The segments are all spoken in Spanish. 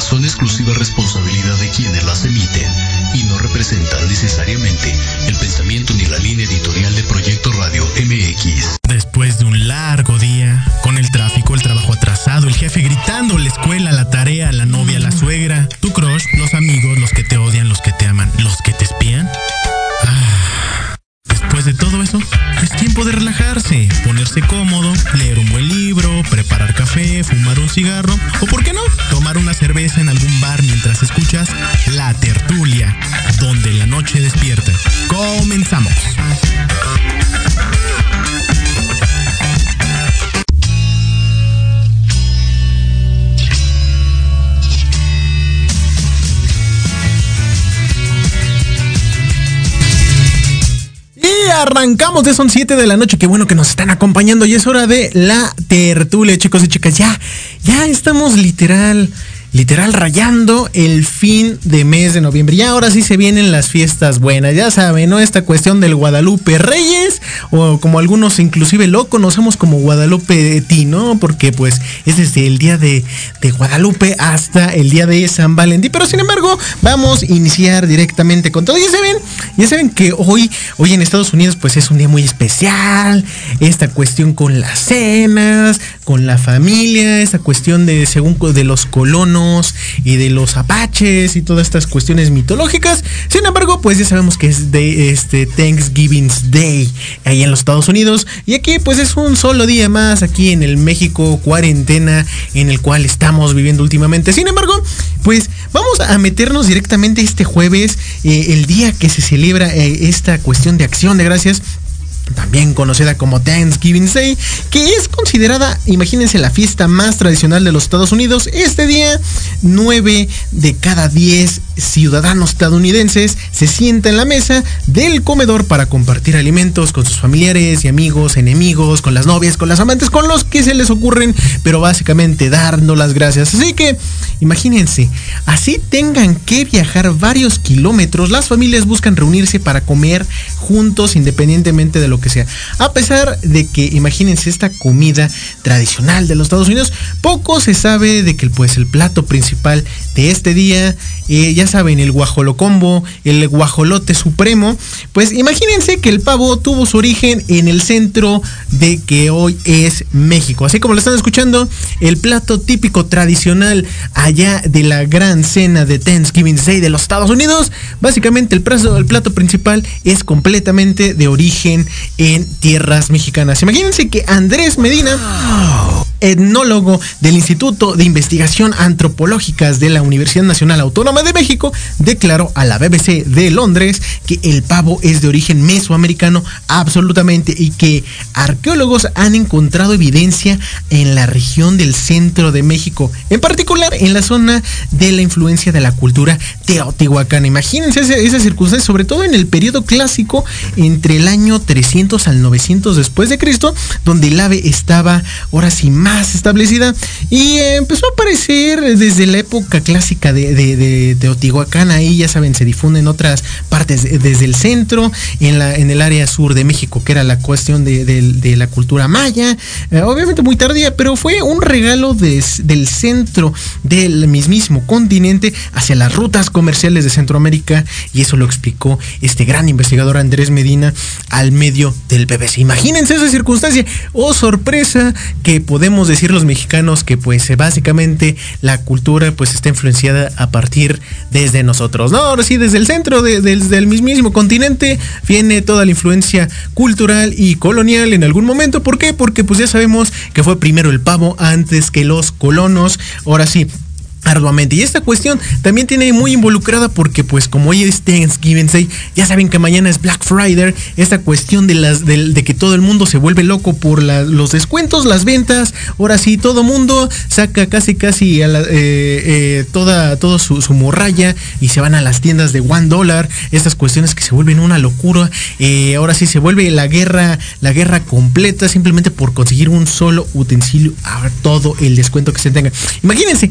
son exclusiva responsabilidad de quienes las emiten y no representan necesariamente el pensamiento ni la línea editorial de Proyecto Radio MX. Después de un largo día, con el tráfico, el trabajo atrasado, el jefe gritando, la escuela, la tarea, la novia, la suegra, tu crush, los amigos, los que te odian, los que te aman, los que te espían. Ah, después de todo eso, es tiempo de relajarse, ponerse cómodo, leer un buen libro, preparar café, fumar un cigarro o por qué arrancamos de son 7 de la noche. Qué bueno que nos están acompañando y es hora de la tertulia, chicos y chicas. Ya, ya estamos literal literal rayando el fin de mes de noviembre. Y ahora sí se vienen las fiestas buenas, ya saben, ¿no? Esta cuestión del Guadalupe Reyes, o como algunos inclusive lo conocemos como Guadalupe Tino, porque pues es desde el día de, de Guadalupe hasta el día de San Valentín. Pero sin embargo, vamos a iniciar directamente con todo. Ya saben, ya saben que hoy, hoy en Estados Unidos pues es un día muy especial. Esta cuestión con las cenas, con la familia, esta cuestión de según de los colonos y de los apaches y todas estas cuestiones mitológicas. Sin embargo, pues ya sabemos que es de este Thanksgiving Day ahí en los Estados Unidos. Y aquí pues es un solo día más aquí en el México cuarentena en el cual estamos viviendo últimamente. Sin embargo, pues vamos a meternos directamente este jueves, eh, el día que se celebra eh, esta cuestión de acción de gracias también conocida como Thanksgiving Day, que es considerada, imagínense, la fiesta más tradicional de los Estados Unidos. Este día, 9 de cada 10 ciudadanos estadounidenses se sientan en la mesa del comedor para compartir alimentos con sus familiares y amigos, enemigos, con las novias, con las amantes, con los que se les ocurren, pero básicamente dando las gracias. Así que, imagínense, así tengan que viajar varios kilómetros, las familias buscan reunirse para comer juntos independientemente de lo que sea. A pesar de que, imagínense, esta comida tradicional de los Estados Unidos, poco se sabe de que pues, el plato principal de este día, eh, saben, el guajolocombo, el guajolote supremo, pues imagínense que el pavo tuvo su origen en el centro de que hoy es México. Así como lo están escuchando, el plato típico tradicional allá de la gran cena de Thanksgiving Day de los Estados Unidos, básicamente el plato, el plato principal es completamente de origen en tierras mexicanas. Imagínense que Andrés Medina etnólogo del Instituto de Investigación Antropológicas de la Universidad Nacional Autónoma de México, declaró a la BBC de Londres que el pavo es de origen mesoamericano absolutamente y que arqueólogos han encontrado evidencia en la región del centro de México, en particular en la zona de la influencia de la cultura teotihuacana. Imagínense esa, circunstancia, sobre todo en el periodo clásico entre el año 300 al 900 después de Cristo, donde el ave estaba ahora sí más establecida y empezó a aparecer desde la época clásica de, Teotihuacán, ahí ya saben, se difunde en otras partes, desde el centro, en, la, en el área sur de México, que era la cuestión de, la cultura maya, eh, obviamente muy tardía, pero fue un regalo del centro del mismísimo continente hacia las rutas comerciales de Centroamérica y eso lo explicó este gran investigador Andrés Medina al medio del BBC. Imagínense esa circunstancia, oh sorpresa que podemos decir los mexicanos que pues básicamente la cultura pues está influenciada a partir desde nosotros. No, ahora sí, desde el centro del mismísimo continente viene toda la influencia cultural y colonial en algún momento. ¿Por qué? Porque pues ya sabemos que fue primero el pavo antes que los colonos. Ahora sí, arduamente. Y esta cuestión también tiene muy involucrada porque pues como hoy es Thanksgiving Day, ya saben que mañana es Black Friday, esta cuestión de las de, que todo el mundo se vuelve loco por los descuentos, las ventas, ahora sí todo mundo saca casi casi a la, eh, eh, toda, toda su, morralla y se van a las tiendas de one dólar, estas cuestiones que se vuelven una locura, eh, ahora sí se vuelve la guerra, la guerra completa simplemente por conseguir un solo utensilio a todo el descuento que se tenga. Imagínense,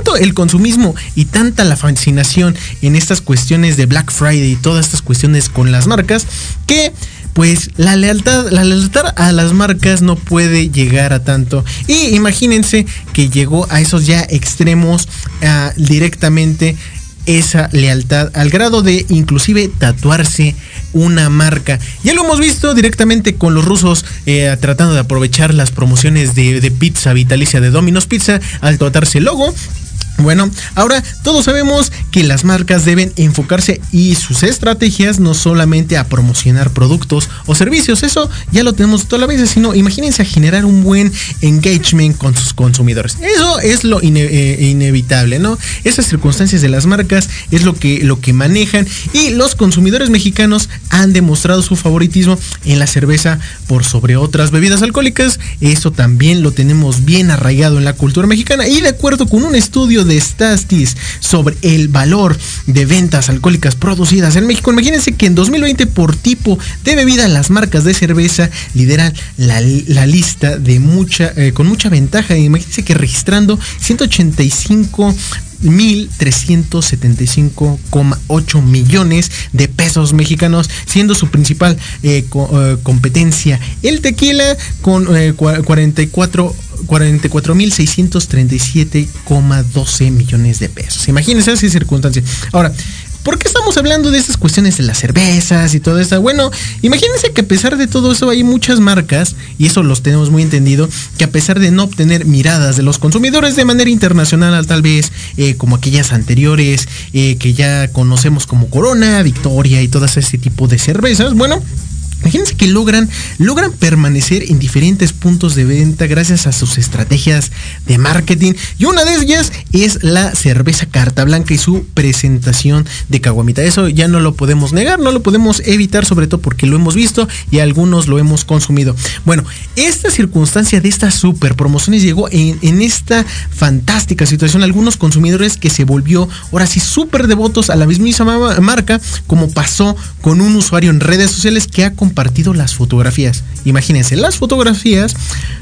esta el consumismo y tanta la fascinación en estas cuestiones de Black Friday y todas estas cuestiones con las marcas que pues la lealtad, la lealtad a las marcas no puede llegar a tanto. Y imagínense que llegó a esos ya extremos ah, directamente esa lealtad al grado de inclusive tatuarse una marca. Ya lo hemos visto directamente con los rusos eh, tratando de aprovechar las promociones de, de, pizza vitalicia de Domino's Pizza al tatuarse el logo. Bueno, ahora todos sabemos que las marcas deben enfocarse y sus estrategias no solamente a promocionar productos o servicios, eso ya lo tenemos toda la vez, sino imagínense a generar un buen engagement con sus consumidores. Eso es lo eh, inevitable, ¿no? Esas circunstancias de las marcas es lo que, lo que manejan y los consumidores mexicanos han demostrado su favoritismo en la cerveza por sobre otras bebidas alcohólicas. Eso también lo tenemos bien arraigado en la cultura mexicana y de acuerdo con un estudio de de Stastis sobre el valor de ventas alcohólicas producidas en México. Imagínense que en 2020 por tipo de bebida las marcas de cerveza lideran la, lista de mucha, eh, con mucha ventaja. Imagínense que registrando 185 1.375,8 millones de pesos mexicanos, siendo su principal eh, eh, competencia el tequila con 44 44.637,12 millones de pesos. Imagínense esa circunstancia. Ahora, ¿Por qué estamos hablando de estas cuestiones de las cervezas y todo eso? Bueno, imagínense que a pesar de todo eso hay muchas marcas, y eso los tenemos muy entendido, que a pesar de no obtener miradas de los consumidores de manera internacional, tal vez eh, como aquellas anteriores eh, que ya conocemos como Corona, Victoria y todas ese tipo de cervezas, bueno, Imagínense que logran, logran permanecer en diferentes puntos de venta gracias a sus estrategias de marketing. Y una de ellas es la cerveza carta blanca y su presentación de caguamita. Eso ya no lo podemos negar, no lo podemos evitar, sobre todo porque lo hemos visto y algunos lo hemos consumido. Bueno, esta circunstancia de estas super promociones llegó en, esta fantástica situación. Algunos consumidores que se volvió ahora sí súper devotos a la misma marca, como pasó con un usuario en redes sociales que ha compartido las fotografías. Imagínense, las fotografías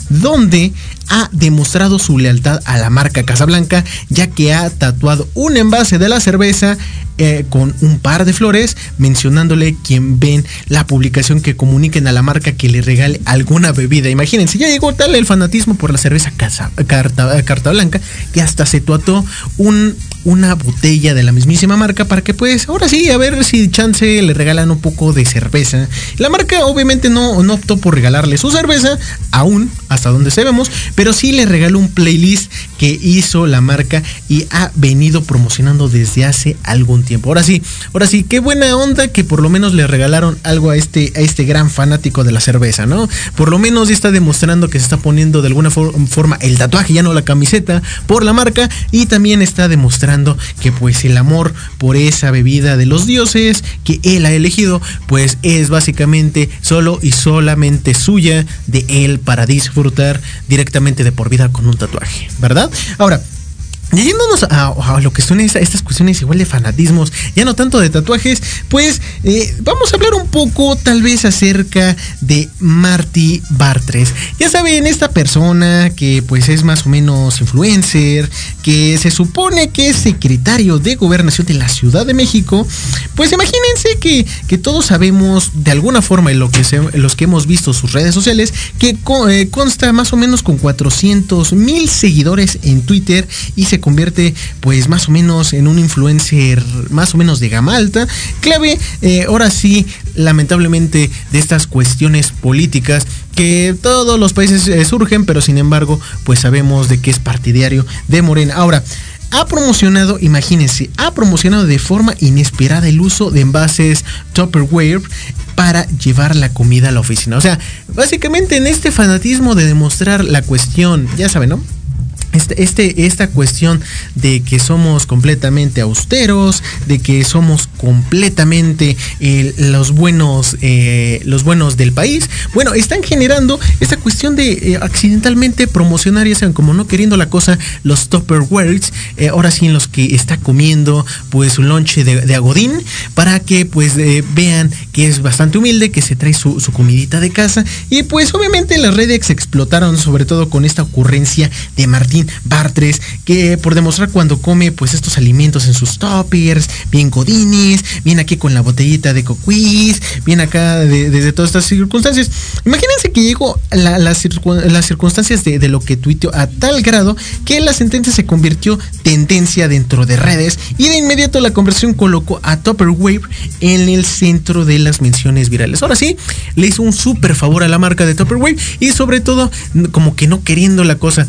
donde ha demostrado su lealtad a la marca Casablanca, ya que ha tatuado un envase de la cerveza eh, con un par de flores, mencionándole quien ven la publicación que comuniquen a la marca que le regale alguna bebida. Imagínense, ya llegó tal el fanatismo por la cerveza casa, carta, carta Blanca que hasta se tatuó un una botella de la mismísima marca para que pues ahora sí, a ver si chance le regalan un poco de cerveza. La marca obviamente no, no optó por regalarle su cerveza, aún hasta donde sabemos, pero sí le regaló un playlist que hizo la marca y ha venido promocionando desde hace algún tiempo. Ahora sí, ahora sí, qué buena onda que por lo menos le regalaron algo a este, a este gran fanático de la cerveza, ¿no? Por lo menos está demostrando que se está poniendo de alguna forma el tatuaje, ya no la camiseta, por la marca y también está demostrando que pues el amor por esa bebida de los dioses que él ha elegido, pues es básicamente solo y solamente suya de él para disfrutar directamente de por vida con un tatuaje, ¿verdad? Ahora, Yéndonos a, lo que son estas cuestiones igual de fanatismos, ya no tanto de tatuajes, pues eh, vamos a hablar un poco tal vez acerca de Marty Bartres. Ya saben, esta persona que pues es más o menos influencer, que se supone que es secretario de gobernación de la Ciudad de México, pues imagínense que, que todos sabemos de alguna forma en lo que los que hemos visto sus redes sociales, que eh, consta más o menos con 400 mil seguidores en Twitter y se convierte pues más o menos en un influencer más o menos de gama alta, clave eh, ahora sí lamentablemente de estas cuestiones políticas que todos los países eh, surgen, pero sin embargo pues sabemos de que es partidario de Morena. Ahora, ha promocionado, imagínense, ha promocionado de forma inesperada el uso de envases Tupperware para llevar la comida a la oficina. O sea, básicamente en este fanatismo de demostrar la cuestión, ya saben, ¿no? Este, este, esta cuestión de que somos completamente austeros, de que somos completamente eh, los buenos, eh, los buenos del país, bueno, están generando esta cuestión de eh, accidentalmente promocionar, ya saben, como no queriendo la cosa, los Tupperwares, ahora sí en los que está comiendo pues un lonche de, agodín, para que pues vean que es bastante humilde, que se trae su, su comidita de casa, y pues obviamente las redes explotaron sobre todo con esta ocurrencia de Martín Bartres, que por demostrar cuando come pues estos alimentos en sus toppers, bien godines, viene aquí con la botellita de coquís, viene acá desde todas estas circunstancias. Imagínense que llegó las circunstancias de, lo que tuiteó a tal grado que la sentencia se convirtió tendencia dentro de redes y de inmediato la conversión colocó a Tupperware en el centro de las menciones virales. Ahora sí, le hizo un súper favor a la marca de Tupperware y sobre todo como que no queriendo la cosa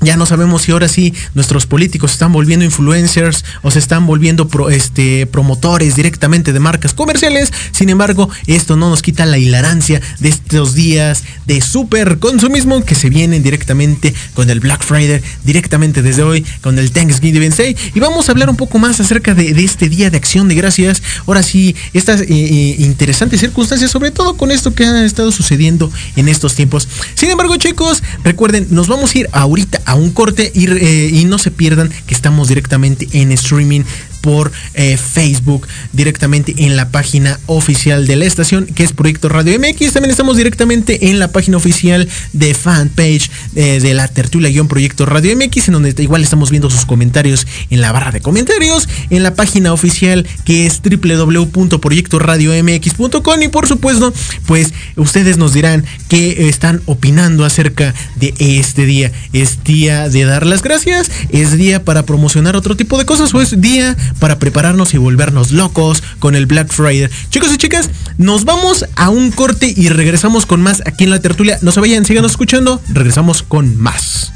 ya no sabemos si ahora sí nuestros políticos se están volviendo influencers o se están volviendo este, promotores directamente de marcas comerciales. Sin embargo, esto no nos quita la hilarancia de estos días de super consumismo que se vienen directamente con el Black Friday, directamente desde hoy con el Thanksgiving Day. Y vamos a hablar un poco más acerca de, este día de acción de gracias. Ahora sí, estas eh, eh, interesantes circunstancias, sobre todo con esto que ha estado sucediendo en estos tiempos. Sin embargo, chicos, recuerden, nos vamos a ir ahorita a un corte eh, y, no se pierdan que estamos directamente en streaming por eh, Facebook directamente en la página oficial de la estación que es Proyecto Radio MX. También estamos directamente en la página oficial de fanpage eh, de la tertulia Proyecto Radio MX en donde igual estamos viendo sus comentarios en la barra de comentarios, en la página oficial que es www.proyectoradiomx.com y por supuesto pues ustedes nos dirán qué están opinando acerca de este día. Es día de dar las gracias, es día para promocionar otro tipo de cosas o es día para prepararnos y volvernos locos con el Black Friday. Chicos y chicas, nos vamos a un corte y regresamos con más aquí en la tertulia. No se vayan, síganos escuchando, regresamos con más.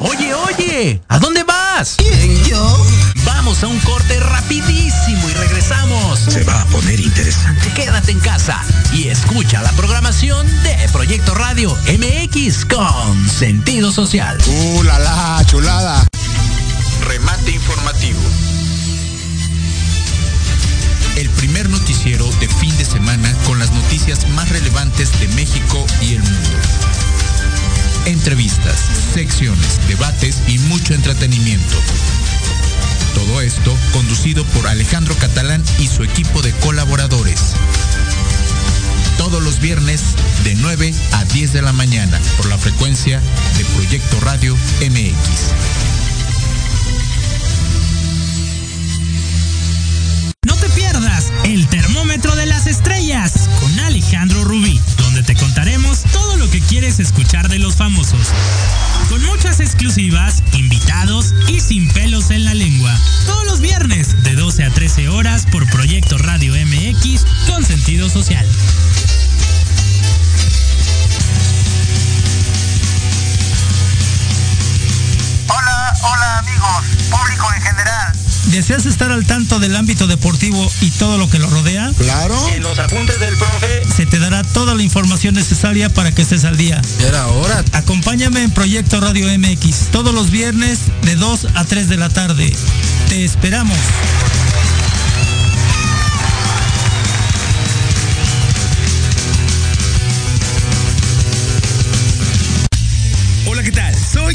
Oye, oye, ¿a dónde vas? ¿Quién, yo? Vamos a un corte rapidísimo y regresamos. Se va a poner interesante. Quédate en casa y escucha la programación de Proyecto Radio MX con sentido social. ¡Uh, la, la chulada! Remate informativo. El primer noticiero de fin de semana con las noticias más relevantes de México y el mundo. Entrevistas, secciones, debates y mucho entretenimiento todo esto conducido por Alejandro Catalán y su equipo de colaboradores. Todos los viernes de 9 a 10 de la mañana por la frecuencia de Proyecto Radio MX. No te pierdas el termómetro de las estrellas con Alejandro Rubí, donde te contaremos todo lo que quieres escuchar de los famosos. Con muchas exclusivas, invitados y sin pelos en la lengua. Viernes de 12 a 13 horas por Proyecto Radio MX con sentido social. Hola, hola amigos, público en general. ¿Deseas estar al tanto del ámbito deportivo y todo lo que lo rodea? Claro. En los apuntes del profe, Se te dará toda la información necesaria para que estés al día. Era hora. Acompáñame en Proyecto Radio MX todos los viernes de 2 a 3 de la tarde. Te esperamos.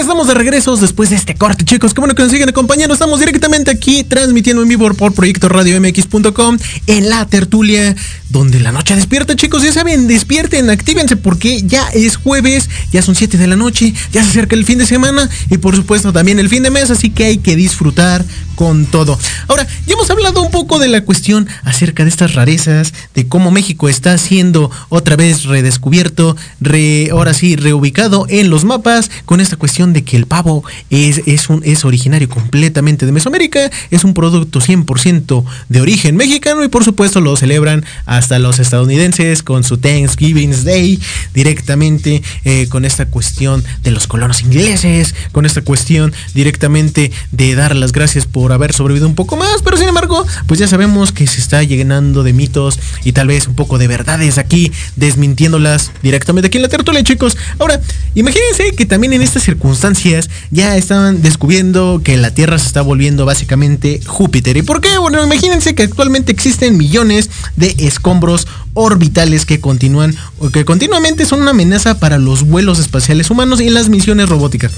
Estamos de regresos después de este corte, chicos. Qué bueno que nos siguen acompañando. Estamos directamente aquí transmitiendo en vivo por Proyecto Radio MX.com en la tertulia donde la noche despierta, chicos. Ya saben, despierten, actívense porque ya es jueves, ya son 7 de la noche, ya se acerca el fin de semana y por supuesto también el fin de mes, así que hay que disfrutar con todo. Ahora, ya hemos hablado un poco de la cuestión acerca de estas rarezas, de cómo México está siendo otra vez redescubierto, re, ahora sí, reubicado en los mapas, con esta cuestión de que el pavo es, es, un, es originario completamente de Mesoamérica, es un producto 100% de origen mexicano y por supuesto lo celebran hasta los estadounidenses con su Thanksgiving Day, directamente eh, con esta cuestión de los colonos ingleses, con esta cuestión directamente de dar las gracias por haber sobrevivido un poco más, pero sin embargo, pues ya sabemos que se está llenando de mitos y tal vez un poco de verdades aquí, desmintiéndolas directamente aquí en la tertulia, chicos. Ahora, imagínense que también en estas circunstancias ya estaban descubriendo que la Tierra se está volviendo básicamente Júpiter. ¿Y por qué? Bueno, imagínense que actualmente existen millones de escombros orbitales que continúan o que continuamente son una amenaza para los vuelos espaciales humanos y las misiones robóticas.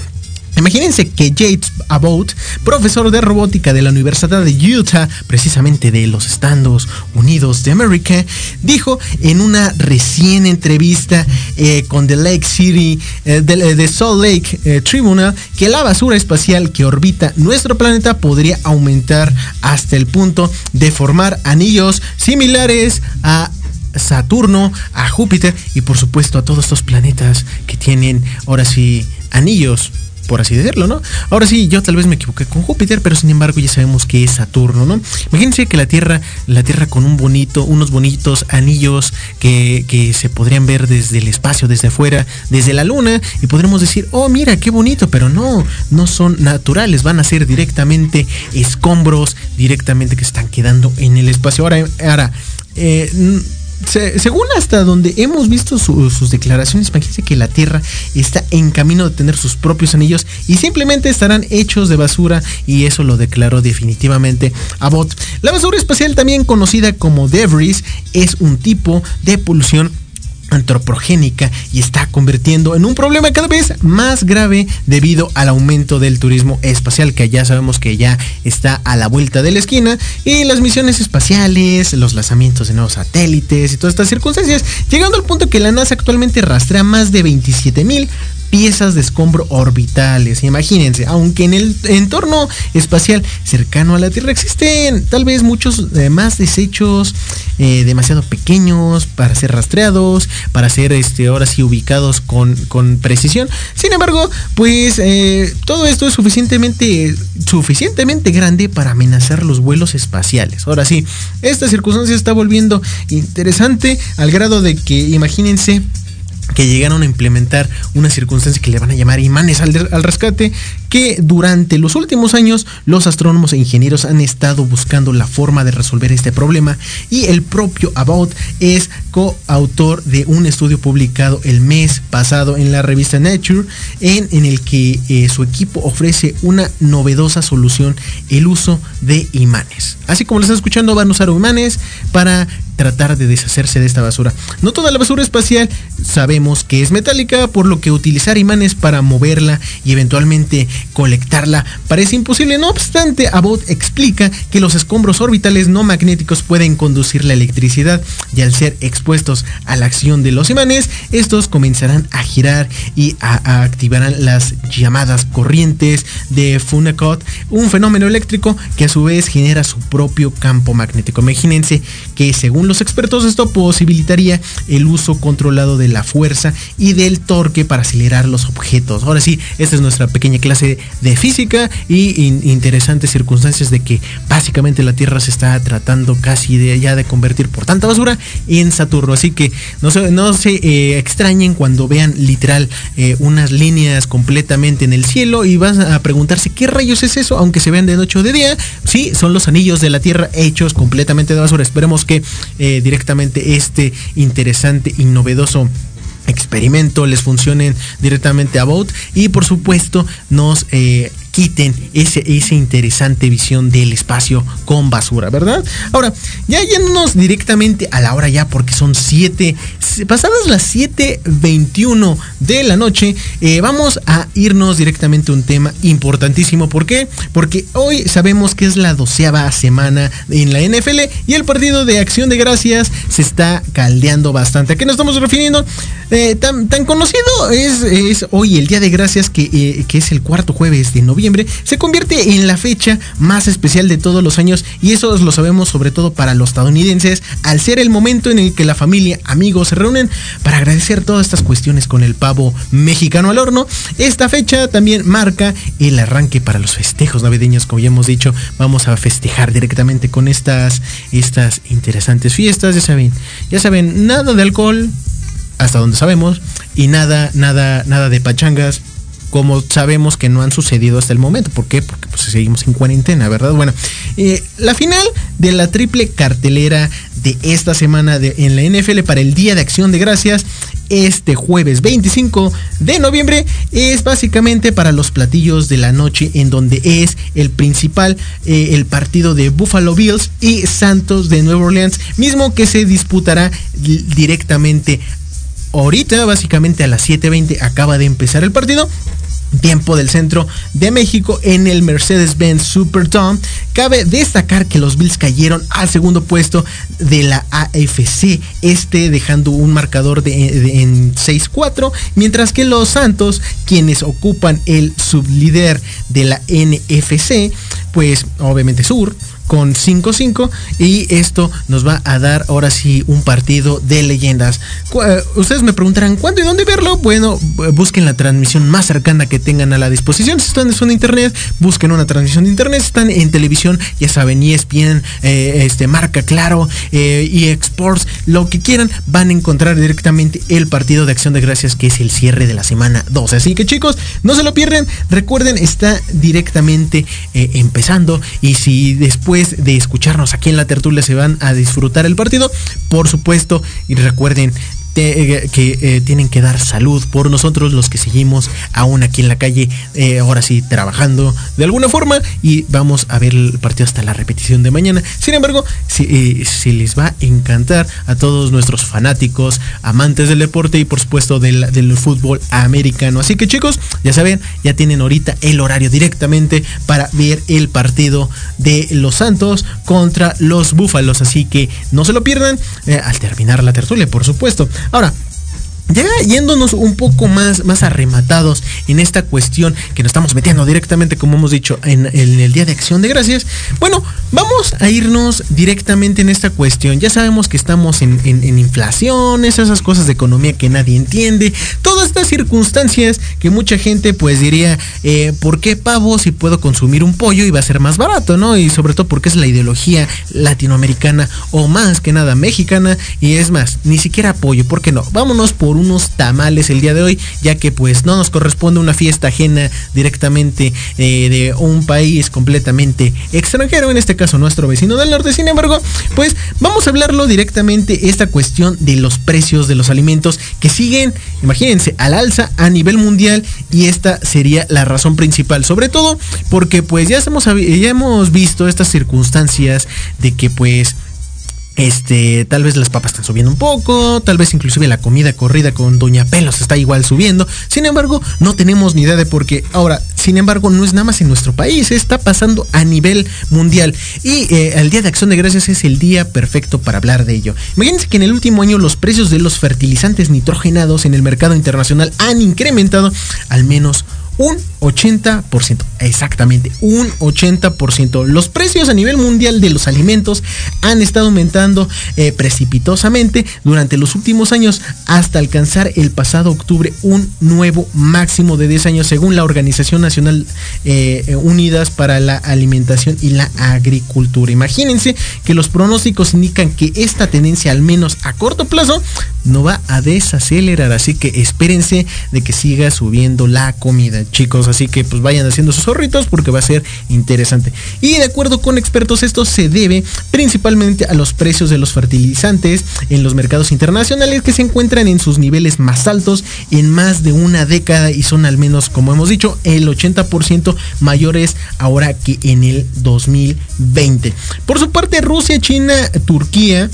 Imagínense que Yates Abbott, profesor de robótica de la Universidad de Utah, precisamente de los Estados Unidos de América, dijo en una recién entrevista eh, con The Lake City, eh, de, de, Salt Lake eh, Tribunal, que la basura espacial que orbita nuestro planeta podría aumentar hasta el punto de formar anillos similares a Saturno, a Júpiter y por supuesto a todos estos planetas que tienen ahora sí anillos por así decirlo, ¿no? Ahora sí, yo tal vez me equivoqué con Júpiter, pero sin embargo ya sabemos que es Saturno, ¿no? Imagínense que la Tierra, la Tierra con un bonito, unos bonitos anillos que, se podrían ver desde el espacio, desde afuera, desde la Luna, y podremos decir, oh, mira, qué bonito, pero no, no son naturales, van a ser directamente escombros, directamente que están quedando en el espacio. Ahora, ahora, eh, se, según hasta donde hemos visto su, sus declaraciones, imagínense que la Tierra está en camino de tener sus propios anillos y simplemente estarán hechos de basura y eso lo declaró definitivamente Abbott. La basura espacial, también conocida como debris, es un tipo de polución antropogénica y está convirtiendo en un problema cada vez más grave debido al aumento del turismo espacial que ya sabemos que ya está a la vuelta de la esquina y las misiones espaciales, los lanzamientos de nuevos satélites y todas estas circunstancias, llegando al punto que la NASA actualmente rastrea más de 27 mil piezas de escombro orbitales. Imagínense, aunque en el entorno espacial cercano a la Tierra existen tal vez muchos eh, más desechos eh, demasiado pequeños para ser rastreados, para ser este, ahora sí ubicados con, con precisión. Sin embargo, pues eh, todo esto es suficientemente, suficientemente grande para amenazar los vuelos espaciales. Ahora sí, esta circunstancia está volviendo interesante al grado de que, imagínense, que llegaron a implementar una circunstancia que le van a llamar imanes. Al, rescate, que durante los últimos años los astrónomos e ingenieros han estado buscando la forma de resolver este problema y el propio About es coautor de un estudio publicado el mes pasado en la revista Nature en, el que eh, su equipo ofrece una novedosa solución, el uso de imanes. Así como lo están escuchando, van a usar imanes para tratar de deshacerse de esta basura. No toda la basura espacial sabemos que es metálica, por lo que utilizar imanes para moverla y eventualmente colectarla parece imposible. No obstante, Abbott explica que los escombros orbitales no magnéticos pueden conducir la electricidad y al ser expuestos a la acción de los imanes, estos comenzarán a girar y a, activarán las llamadas corrientes de Funacot, un fenómeno eléctrico que a su vez genera su propio campo magnético. Imagínense que según los expertos esto posibilitaría el uso controlado de la fuerza y del torque para acelerar los objetos. Ahora sí, esta es nuestra pequeña clase de física y in interesantes circunstancias de que básicamente la Tierra se está tratando casi de ya de convertir por tanta basura en Saturno. Así que no se, no se eh, extrañen cuando vean literal eh, unas líneas completamente en el cielo y van a preguntarse qué rayos es eso, aunque se vean de noche o de día. Sí, son los anillos de la Tierra hechos completamente de basura. Esperemos que eh, directamente este interesante y novedoso experimento les funcionen directamente a Boat. Y por supuesto nos eh, quiten ese, esa interesante visión del espacio con basura, ¿verdad? Ahora, ya yéndonos directamente a la hora ya, porque son 7, pasadas las 7.21 de la noche, eh, vamos a irnos directamente a un tema importantísimo. ¿Por qué? Porque hoy sabemos que es la doceava semana en la NFL y el partido de acción de gracias se está caldeando bastante. ¿A qué nos estamos refiriendo? Eh, tan, tan, conocido es, es, hoy el día de gracias que, eh, que es el cuarto jueves de noviembre se convierte en la fecha más especial de todos los años y eso lo sabemos sobre todo para los estadounidenses al ser el momento en el que la familia, amigos se reúnen para agradecer todas estas cuestiones con el pavo mexicano al horno. Esta fecha también marca el arranque para los festejos navideños, como ya hemos dicho, vamos a festejar directamente con estas, estas interesantes fiestas, ya saben, ya saben, nada de alcohol, hasta donde sabemos, y nada, nada, nada de pachangas, como sabemos que no han sucedido hasta el momento. ¿Por qué? Porque pues, seguimos en cuarentena, ¿verdad? Bueno, eh, la final de la triple cartelera de esta semana en la NFL para el Día de Acción de Gracias este jueves 25 de noviembre es básicamente para los platillos de la noche en donde es el principal eh, el partido de Buffalo Bills y Santos de Nueva Orleans mismo que se disputará directamente ahorita básicamente a las 7.20 acaba de empezar el partido tiempo del centro de México en el Mercedes-Benz Superdome. Cabe destacar que los Bills cayeron al segundo puesto de la AFC, este dejando un marcador de, en 6-4, mientras que los Santos, quienes ocupan el sublíder de la NFC, pues obviamente Sur, con 5-5 y esto nos va a dar ahora sí un partido de leyendas. Ustedes me preguntarán cuándo y dónde verlo. Bueno, busquen la transmisión más cercana que tengan a la disposición. Si están en su internet, busquen una transmisión de internet. Si están en televisión, ya saben, ESPN, eh, este, marca claro, eh, y Exports, lo que quieran, van a encontrar directamente el partido de acción de gracias que es el cierre de la semana 12. Así que chicos, no se lo pierden. Recuerden, está directamente eh, empezando y si después de escucharnos aquí en la tertulia se van a disfrutar el partido, por supuesto, y recuerden eh, que eh, tienen que dar salud por nosotros los que seguimos aún aquí en la calle, eh, ahora sí trabajando de alguna forma y vamos a ver el partido hasta la repetición de mañana. Sin embargo, si, les va a encantar a todos nuestros fanáticos, amantes del deporte y por supuesto del, del fútbol americano. Así que chicos, ya saben, ya tienen ahorita el horario directamente para ver el partido de los Santos contra los Búfalos. Así que no se lo pierdan al terminar la tertulia, por supuesto. Ahora, ya yéndonos un poco más, más arrematados en esta cuestión que nos estamos metiendo directamente, como hemos dicho, en, en, el Día de Acción de Gracias, bueno, vamos a irnos directamente en esta cuestión. Ya sabemos que estamos en, en, inflaciones, esas cosas de economía que nadie entiende, todas estas circunstancias que mucha gente pues diría, eh, ¿por qué pavo si puedo consumir un pollo y va a ser más barato, no? Y sobre todo porque es la ideología latinoamericana o más que nada mexicana y es más, ni siquiera pollo, ¿por qué no? Vámonos por por unos tamales el día de hoy, ya que pues no nos corresponde una fiesta ajena directamente eh, de un país completamente extranjero, en este caso nuestro vecino del norte. Sin embargo, pues vamos a hablarlo directamente esta cuestión de los precios de los alimentos que siguen, imagínense, al alza a nivel mundial y esta sería la razón principal, sobre todo porque pues ya ya hemos visto estas circunstancias de que pues este, tal vez las papas están subiendo un poco, tal vez inclusive la comida corrida con Doña Pelos está igual subiendo. Sin embargo, no tenemos ni idea de por qué. Ahora, sin embargo, no es nada más en nuestro país, está pasando a nivel mundial. Y eh, el Día de Acción de Gracias es el día perfecto para hablar de ello. Imagínense que en el último año los precios de los fertilizantes nitrogenados en el mercado internacional han incrementado al menos un 80%, exactamente, un 80%. Los precios a nivel mundial de los alimentos han estado aumentando eh, precipitosamente durante los últimos años hasta alcanzar el pasado octubre un nuevo máximo de 10 años según la Organización Nacional eh, Unidas para la Alimentación y la Agricultura. Imagínense que los pronósticos indican que esta tendencia al menos a corto plazo no va a desacelerar, así que espérense de que siga subiendo la comida, chicos así que pues vayan haciendo sus zorritos porque va a ser interesante. Y de acuerdo con expertos, esto se debe principalmente a los precios de los fertilizantes en los mercados internacionales que se encuentran en sus niveles más altos en más de una década y son al menos, como hemos dicho, el 80% mayores ahora que en el 2020. Por su parte, Rusia, China, Turquía,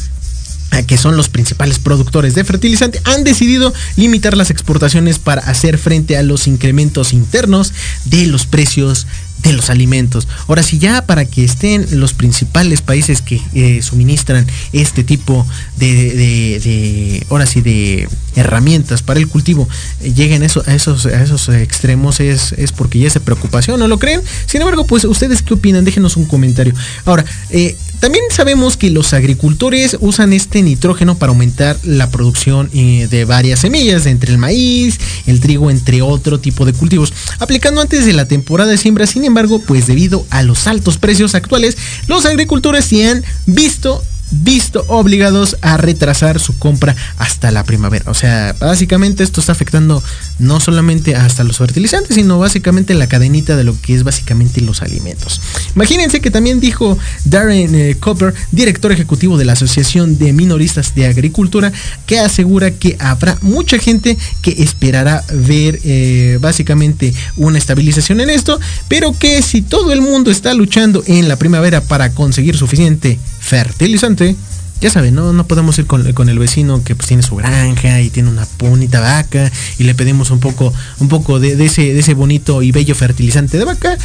que son los principales productores de fertilizante, han decidido limitar las exportaciones para hacer frente a los incrementos internos de los precios de los alimentos. Ahora sí, ya para que estén los principales países que eh, suministran este tipo de, ahora sí, de herramientas para el cultivo, eh, lleguen a, esos, a esos extremos es, es porque ya es preocupación, ¿no lo creen? Sin embargo, pues ustedes qué opinan, déjenos un comentario. Ahora, eh, también sabemos que los agricultores usan este nitrógeno para aumentar la producción eh, de varias semillas, entre el maíz, el trigo, entre otro tipo de cultivos, aplicando antes de la temporada de siembra. Sin embargo, pues debido a los altos precios actuales, los agricultores se han visto visto obligados a retrasar su compra hasta la primavera. O sea, básicamente esto está afectando no solamente hasta los fertilizantes, sino básicamente la cadenita de lo que es básicamente los alimentos. Imagínense que también dijo Darren eh, Copper, director ejecutivo de la Asociación de Minoristas de Agricultura, que asegura que habrá mucha gente que esperará ver eh, básicamente una estabilización en esto, pero que si todo el mundo está luchando en la primavera para conseguir suficiente fertilizante, ya saben, ¿no? No podemos ir con, el vecino que pues tiene su granja y tiene una bonita vaca y le pedimos un poco, un poco de, ese, de ese bonito y bello fertilizante de vaca.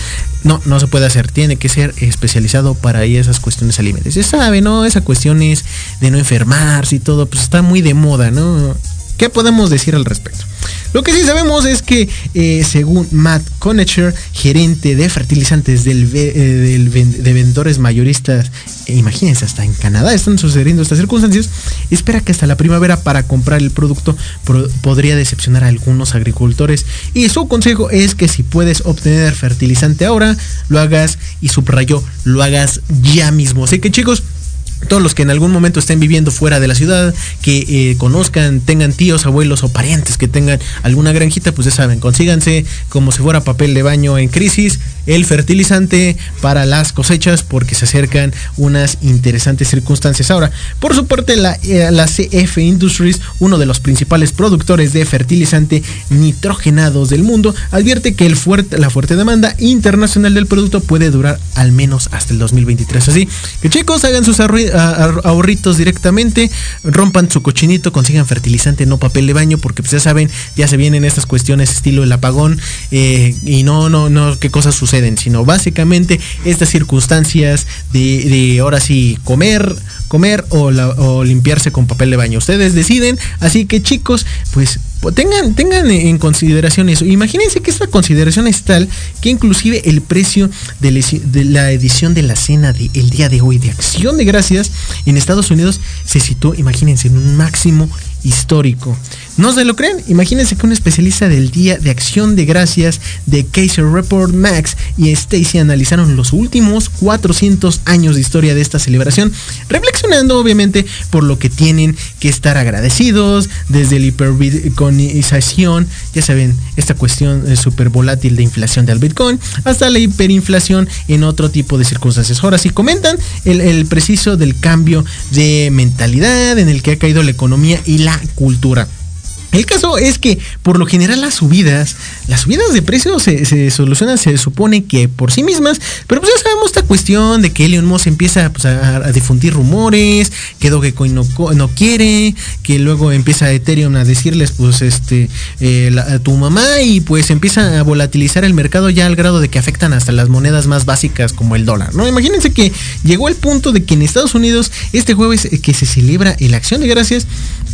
No, no se puede hacer. Tiene que ser especializado para esas cuestiones alimentarias. Ya saben, ¿no? Esa cuestión es de no enfermarse y todo, pues está muy de moda, ¿no? ¿Qué podemos decir al respecto? Lo que sí sabemos es que, eh, según Matt Conacher, gerente de fertilizantes del, eh, de vendedores mayoristas, e imagínense, hasta en Canadá están sucediendo estas circunstancias, espera que hasta la primavera para comprar el producto podría decepcionar a algunos agricultores. Y su consejo es que si puedes obtener fertilizante ahora, lo hagas y subrayó, lo hagas ya mismo. Así que chicos, todos los que en algún momento estén viviendo fuera de la ciudad, que eh, conozcan, tengan tíos, abuelos o parientes que tengan alguna granjita, pues ya saben, consíganse como si fuera papel de baño en crisis, el fertilizante para las cosechas porque se acercan unas interesantes circunstancias. Ahora, por su parte, la, eh, la CF Industries, uno de los principales productores de fertilizante nitrogenados del mundo, advierte que el fuerte, la fuerte demanda internacional del producto puede durar al menos hasta el 2023. Así que chicos, hagan sus ahorritos directamente, rompan su cochinito, consigan fertilizante, no papel de baño, porque pues ya saben, ya se vienen estas cuestiones estilo el apagón eh, y no, no, no, qué cosas suceden, sino básicamente estas circunstancias de, de ahora sí comer, comer o, o limpiarse con papel de baño. Ustedes deciden, así que chicos, pues tengan, tengan en consideración eso. Imagínense que esta consideración es tal que inclusive el precio de, la edición de la cena del el día de hoy de Acción de Gracias en Estados Unidos se situó, imagínense, en un máximo histórico. ¿No se lo creen? Imagínense que un especialista del Día de Acción de Gracias de Kaiser Report Max y Stacy analizaron los últimos 400 años de historia de esta celebración, reflexionando obviamente por lo que tienen que estar agradecidos desde la hiperbitcoinización, ya saben, esta cuestión súper volátil de inflación del Bitcoin, hasta la hiperinflación en otro tipo de circunstancias. Ahora sí comentan el preciso del cambio de mentalidad en el que ha caído la economía y la cultura. El caso es que por lo general las subidas, las subidas de precios se, solucionan, se supone que por sí mismas, pero pues ya sabemos esta cuestión de que Elon Musk empieza pues, a, difundir rumores, que Dogecoin no, quiere, que luego empieza Ethereum a decirles pues este eh, a tu mamá y pues empieza a volatilizar el mercado ya al grado de que afectan hasta las monedas más básicas como el dólar, ¿no? Imagínense que llegó el punto de que en Estados Unidos este jueves que se celebra la acción de gracias,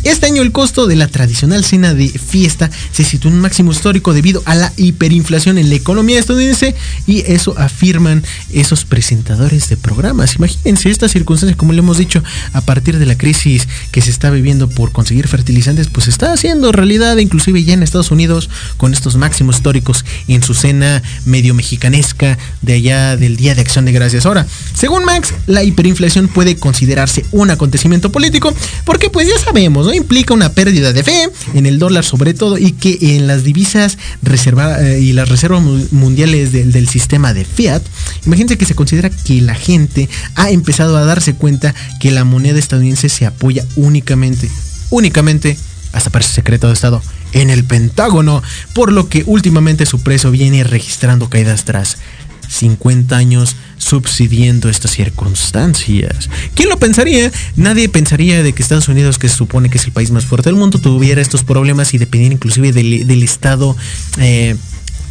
este año el costo de la tradicional cena de fiesta se situó en un máximo histórico debido a la hiperinflación en la economía estadounidense y eso afirman esos presentadores de programas. Imagínense estas circunstancias, como le hemos dicho, a partir de la crisis que se está viviendo por conseguir fertilizantes, pues está haciendo realidad, inclusive ya en Estados Unidos, con estos máximos históricos en su cena medio mexicanesca de allá del Día de Acción de Gracias. Ahora, según Max, la hiperinflación puede considerarse un acontecimiento político porque pues ya sabemos, ¿no? Implica una pérdida de fe en el dólar sobre todo y que en las divisas reservadas eh, y las reservas mundiales del sistema de fiat, imagínense que se considera que la gente ha empezado a darse cuenta que la moneda estadounidense se apoya únicamente, únicamente, hasta parece secreto de Estado, en el Pentágono, por lo que últimamente su precio viene registrando caídas tras 50 años subsidiendo estas circunstancias. ¿Quién lo pensaría? Nadie pensaría de que Estados Unidos, que se supone que es el país más fuerte del mundo, tuviera estos problemas y dependiera inclusive del, Estado. Eh,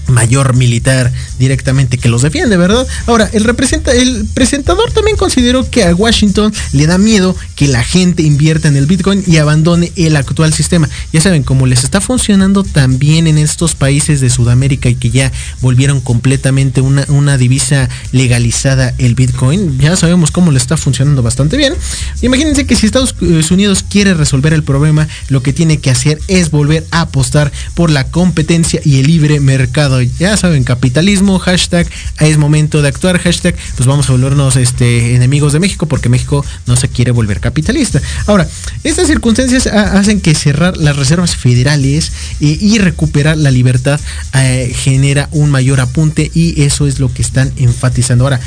mayor militar directamente que los defiende, ¿verdad? Ahora, el, representa, el presentador también consideró que a Washington le da miedo que la gente invierta en el Bitcoin y abandone el actual sistema. Ya saben, como les está funcionando también en estos países de Sudamérica y que ya volvieron completamente una, una divisa legalizada el Bitcoin, ya sabemos cómo le está funcionando bastante bien. Imagínense que si Estados Unidos quiere resolver el problema, lo que tiene que hacer es volver a apostar por la competencia y el libre mercado ya saben, capitalismo, hashtag, es momento de actuar, hashtag, pues vamos a volvernos este, enemigos de México porque México no se quiere volver capitalista. Ahora, estas circunstancias hacen que cerrar las reservas federales y recuperar la libertad eh, genera un mayor apunte y eso es lo que están enfatizando. Ahora,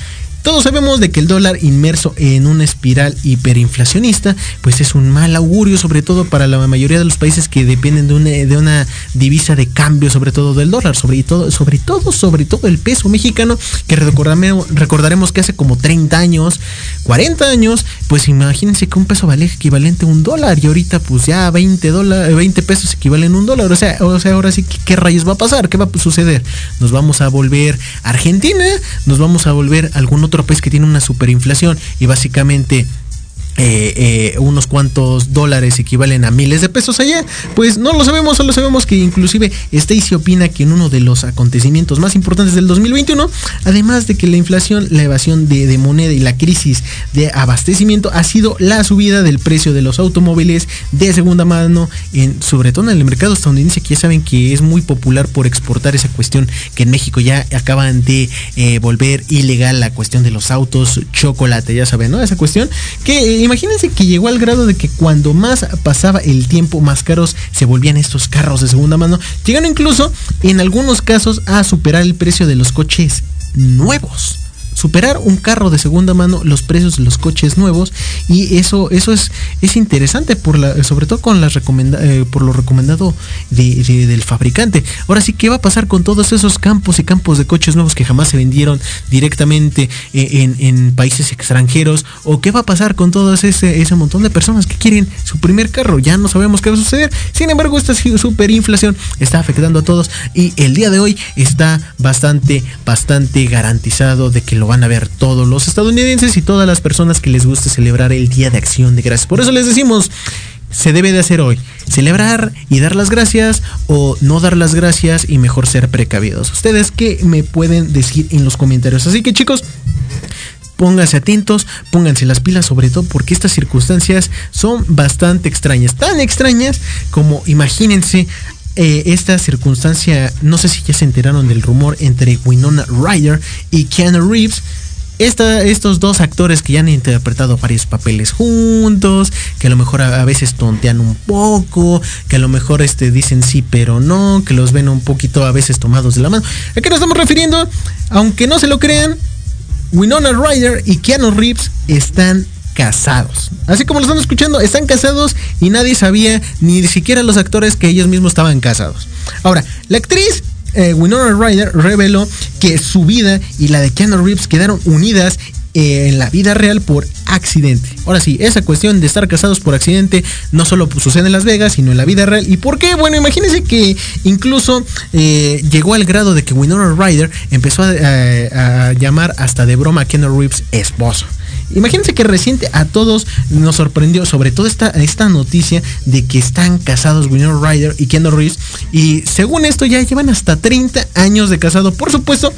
todos sabemos de que el dólar inmerso en una espiral hiperinflacionista, pues es un mal augurio, sobre todo para la mayoría de los países que dependen de una, de una divisa de cambio, sobre todo del dólar, sobre todo, sobre todo, sobre todo el peso mexicano, que recordaremos, que hace como 30 años, 40 años, pues imagínense que un peso vale equivalente a un dólar y ahorita pues ya 20 dólares, 20 pesos equivalen a un dólar. O sea, o sea, ahora sí, ¿qué rayos va a pasar? ¿Qué va a suceder? Nos vamos a volver Argentina, nos vamos a volver algún otro otro país que tiene una superinflación y básicamente eh, eh, unos cuantos dólares equivalen a miles de pesos allá, pues no lo sabemos, solo sabemos que inclusive Stacy opina que en uno de los acontecimientos más importantes del 2021, además de que la inflación, la evasión de, moneda y la crisis de abastecimiento ha sido la subida del precio de los automóviles de segunda mano, en, sobre todo en el mercado estadounidense, que ya saben que es muy popular por exportar esa cuestión que en México ya acaban de eh, volver ilegal la cuestión de los autos chocolate, ya saben, ¿no? Esa cuestión que imagínense que llegó al grado de que cuando más pasaba el tiempo, más caros se volvían estos carros de segunda mano, llegando incluso en algunos casos a superar el precio de los coches nuevos superar un carro de segunda mano los precios de los coches nuevos y eso eso es es interesante por sobre todo con las eh, por lo recomendado del fabricante. Ahora sí qué va a pasar con todos esos campos y campos de coches nuevos que jamás se vendieron directamente eh, en, países extranjeros o qué va a pasar con todo ese, ese montón de personas que quieren su primer carro ya no sabemos qué va a suceder. Sin embargo esta superinflación está afectando a todos y el día de hoy está bastante bastante garantizado de que lo van a ver todos los estadounidenses y todas las personas que les guste celebrar el Día de Acción de Gracias. Por eso les decimos, se debe de hacer hoy. Celebrar y dar las gracias o no dar las gracias y mejor ser precavidos. Ustedes qué me pueden decir en los comentarios. Así que chicos, pónganse atentos, pónganse las pilas sobre todo porque estas circunstancias son bastante extrañas, tan extrañas como imagínense eh, esta circunstancia, no sé si ya se enteraron del rumor entre Winona Ryder y Keanu Reeves. estos dos actores que ya han interpretado varios papeles juntos, que a lo mejor a, veces tontean un poco, que a lo mejor este, dicen sí pero no, que los ven un poquito a veces tomados de la mano. ¿A qué nos estamos refiriendo? Aunque no se lo crean, Winona Ryder y Keanu Reeves están casados. Así como lo están escuchando, están casados y nadie sabía, ni siquiera los actores, que ellos mismos estaban casados. Ahora, la actriz eh, Winona Ryder reveló que su vida y la de Keanu Reeves quedaron unidas eh, en la vida real por accidente. Ahora sí, esa cuestión de estar casados por accidente no solo sucede en Las Vegas, sino en la vida real. ¿Y por qué? Bueno, imagínense que incluso eh, llegó al grado de que Winona Ryder empezó a, a llamar hasta de broma a Keanu Reeves esposo. Imagínense que reciente a todos nos sorprendió, sobre todo esta, esta noticia de que están casados Winona Ryder y Keanu Reeves. Y según esto ya llevan hasta 30 años de casado. Por supuesto,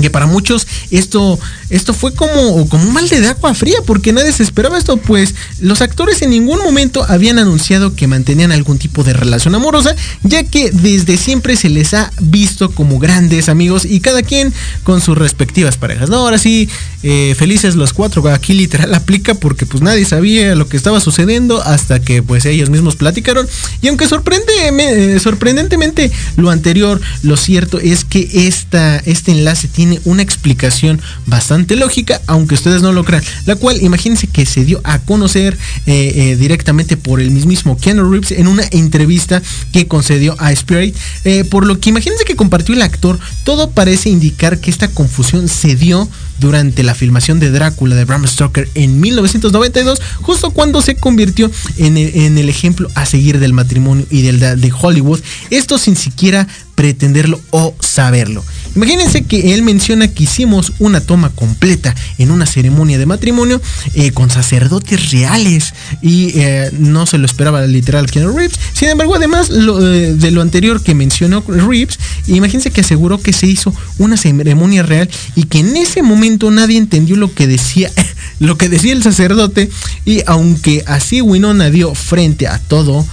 que para muchos esto, esto fue como, como un mal de agua fría, porque nadie se esperaba esto, pues los actores en ningún momento habían anunciado que mantenían algún tipo de relación amorosa, ya que desde siempre se les ha visto como grandes amigos y cada quien con sus respectivas parejas. No, ahora sí, eh, felices los cuatro, aquí literal aplica porque pues nadie sabía lo que estaba sucediendo hasta que pues ellos mismos platicaron. Y aunque sorprende, eh, sorprendentemente lo anterior, lo cierto es que esta, este enlace tiene tiene una explicación bastante lógica, aunque ustedes no lo crean, la cual imagínense que se dio a conocer eh, eh, directamente por el mismo Keanu Reeves en una entrevista que concedió a Spirit, eh, por lo que imagínense que compartió el actor, todo parece indicar que esta confusión se dio durante la filmación de Drácula de Bram Stoker en 1992, justo cuando se convirtió en el, ejemplo a seguir del matrimonio y del de Hollywood, esto sin siquiera pretenderlo o saberlo. Imagínense que él menciona que hicimos una toma completa en una ceremonia de matrimonio eh, con sacerdotes reales y eh, no se lo esperaba literal Keanu Reeves. Sin embargo, además eh, de lo anterior que mencionó Reeves, imagínense que aseguró que se hizo una ceremonia real y que en ese momento nadie entendió lo que decía lo que decía el sacerdote y aunque así Winona dio frente a todo,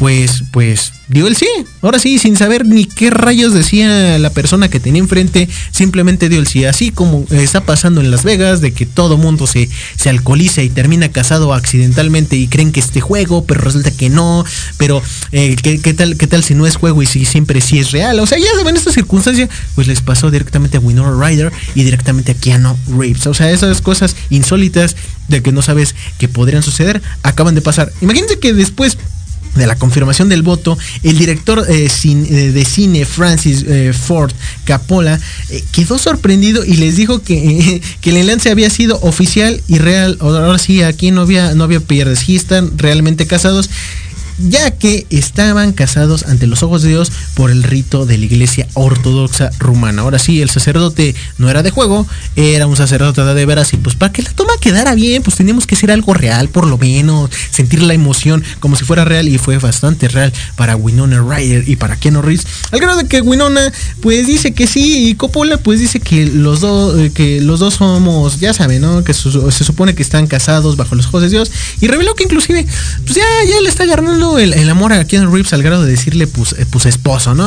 pues pues dio el sí. Ahora sí, sin saber ni qué rayos decía la persona que tenía enfrente, simplemente dio el sí. Así como está pasando en Las Vegas, de que todo mundo se, se alcoholiza y termina casado accidentalmente y creen que este juego, pero resulta que no. Pero, eh, ¿qué, tal, ¿qué tal si no es juego y si siempre sí es real? O sea, ya saben, esta circunstancia, pues les pasó directamente a Winona Ryder y directamente a Keanu Reeves. O sea, esas cosas insólitas de que no sabes que podrían suceder, acaban de pasar. Imagínense que después de la confirmación del voto, el director eh, eh, de cine Francis eh, Ford Capola quedó sorprendido y les dijo que, que, el enlace había sido oficial y real. Ahora sí, aquí no había, no había pierdes, sí están realmente casados ya que estaban casados ante los ojos de Dios por el rito de la iglesia ortodoxa rumana. Ahora sí, el sacerdote no era de juego, era un sacerdote de veras y pues para que la toma quedara bien, pues teníamos que ser algo real por lo menos, sentir la emoción como si fuera real y fue bastante real para Winona Ryder y para Keanu Reeves. Al grado de que Winona pues dice que sí y Coppola pues dice que los dos eh, que los dos somos, ya saben, ¿no? Que se supone que están casados bajo los ojos de Dios y reveló que inclusive pues ya ya le está agarrando el, amor a Keanu Reeves al grado de decirle, pues, eh, pues esposo, ¿no?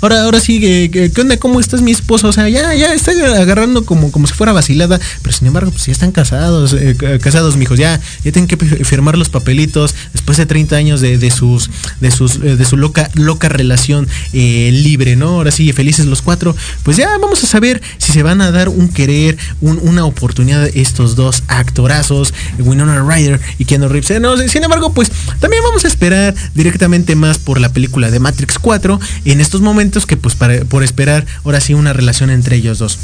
Ahora, ahora sí, ¿qué, onda? ¿Cómo estás mi esposo? O sea, ya, ya está agarrando como, como si fuera vacilada, pero sin embargo, pues ya están casados, eh, casados, mijos, ya, ya tienen que firmar los papelitos después de 30 años de, sus, de sus, eh, de su loca, loca relación libre, ¿no? Ahora sí, felices los cuatro, pues ya vamos a saber si se van a dar un querer, una oportunidad estos dos actorazos, Winona Ryder y Keanu Reeves. No, sin embargo, pues también vamos a esperar directamente más por la película de Matrix 4 en estos momentos que pues por esperar ahora sí una relación entre ellos dos.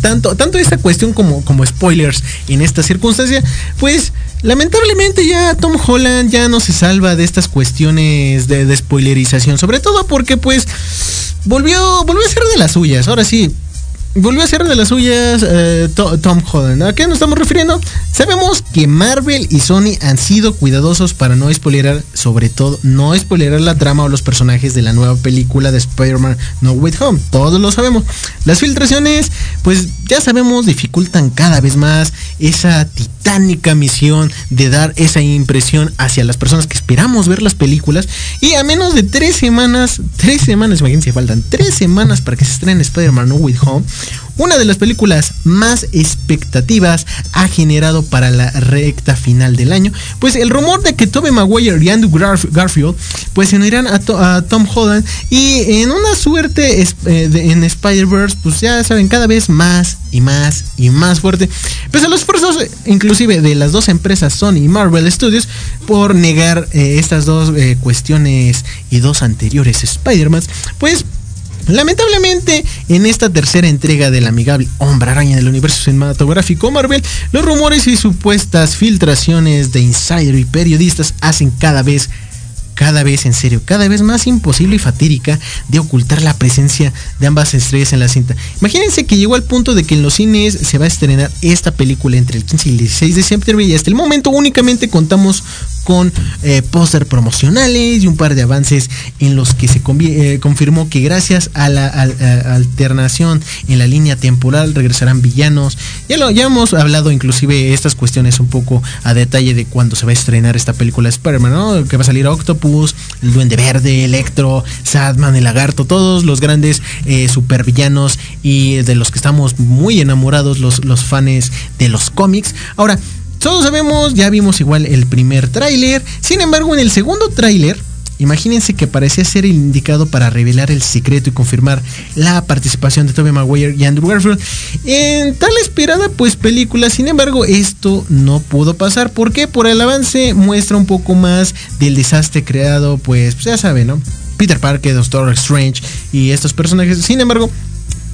Tanto, tanto esta cuestión como, como spoilers en esta circunstancia, pues lamentablemente ya Tom Holland ya no se salva de estas cuestiones de, de spoilerización, sobre todo porque pues volvió, volvió a ser de las suyas. Ahora sí, volvió a hacer de las suyas eh, Tom Holland. ¿A qué nos estamos refiriendo? Sabemos que Marvel y Sony han sido cuidadosos para no spoilerar, sobre todo, no spoilerar la trama o los personajes de la nueva película de Spider-Man No Way Home. Todos lo sabemos. Las filtraciones, pues ya sabemos, dificultan cada vez más esa titánica misión de dar esa impresión hacia las personas que esperamos ver las películas. Y a menos de tres semanas, tres semanas, imagínense, faltan tres semanas para que se estrene Spider-Man No Way Home una de las películas más expectativas ha generado para la recta final del año, pues el rumor de que Tobey Maguire y Andrew Garfield pues se unirán a, Tom Holland y en una suerte eh, en Spider-Verse pues ya saben cada vez más y más y más fuerte. Pese a los esfuerzos inclusive de las dos empresas Sony y Marvel Studios por negar eh, estas dos eh, cuestiones y dos anteriores Spider-Man, pues Lamentablemente, en esta tercera entrega del amigable Hombre Araña del universo cinematográfico Marvel, los rumores y supuestas filtraciones de insider y periodistas hacen cada vez cada vez en serio, cada vez más imposible y fatídica de ocultar la presencia de ambas estrellas en la cinta. Imagínense que llegó al punto de que en los cines se va a estrenar esta película entre el 15 y el 16 de septiembre y hasta el momento únicamente contamos con eh, póster promocionales y un par de avances en los que se eh, confirmó que gracias a la alternación en la línea temporal regresarán villanos. Ya lo ya hemos hablado inclusive estas cuestiones un poco a detalle de cuando se va a estrenar esta película Spider-Man, ¿no? Que va a salir Octopus, el Duende Verde, Electro, Sadman, el Lagarto, todos los grandes eh, supervillanos y de los que estamos muy enamorados los, los fans de los cómics. Ahora, todos sabemos, ya vimos igual el primer tráiler. Sin embargo, en el segundo tráiler, imagínense que parecía ser el indicado para revelar el secreto y confirmar la participación de Tobey Maguire y Andrew Garfield en tal esperada pues película. Sin embargo, esto no pudo pasar. ¿Por qué? Por el avance muestra un poco más del desastre creado, pues, pues ya saben, ¿no? Peter Parker, Doctor Strange y estos personajes. Sin embargo,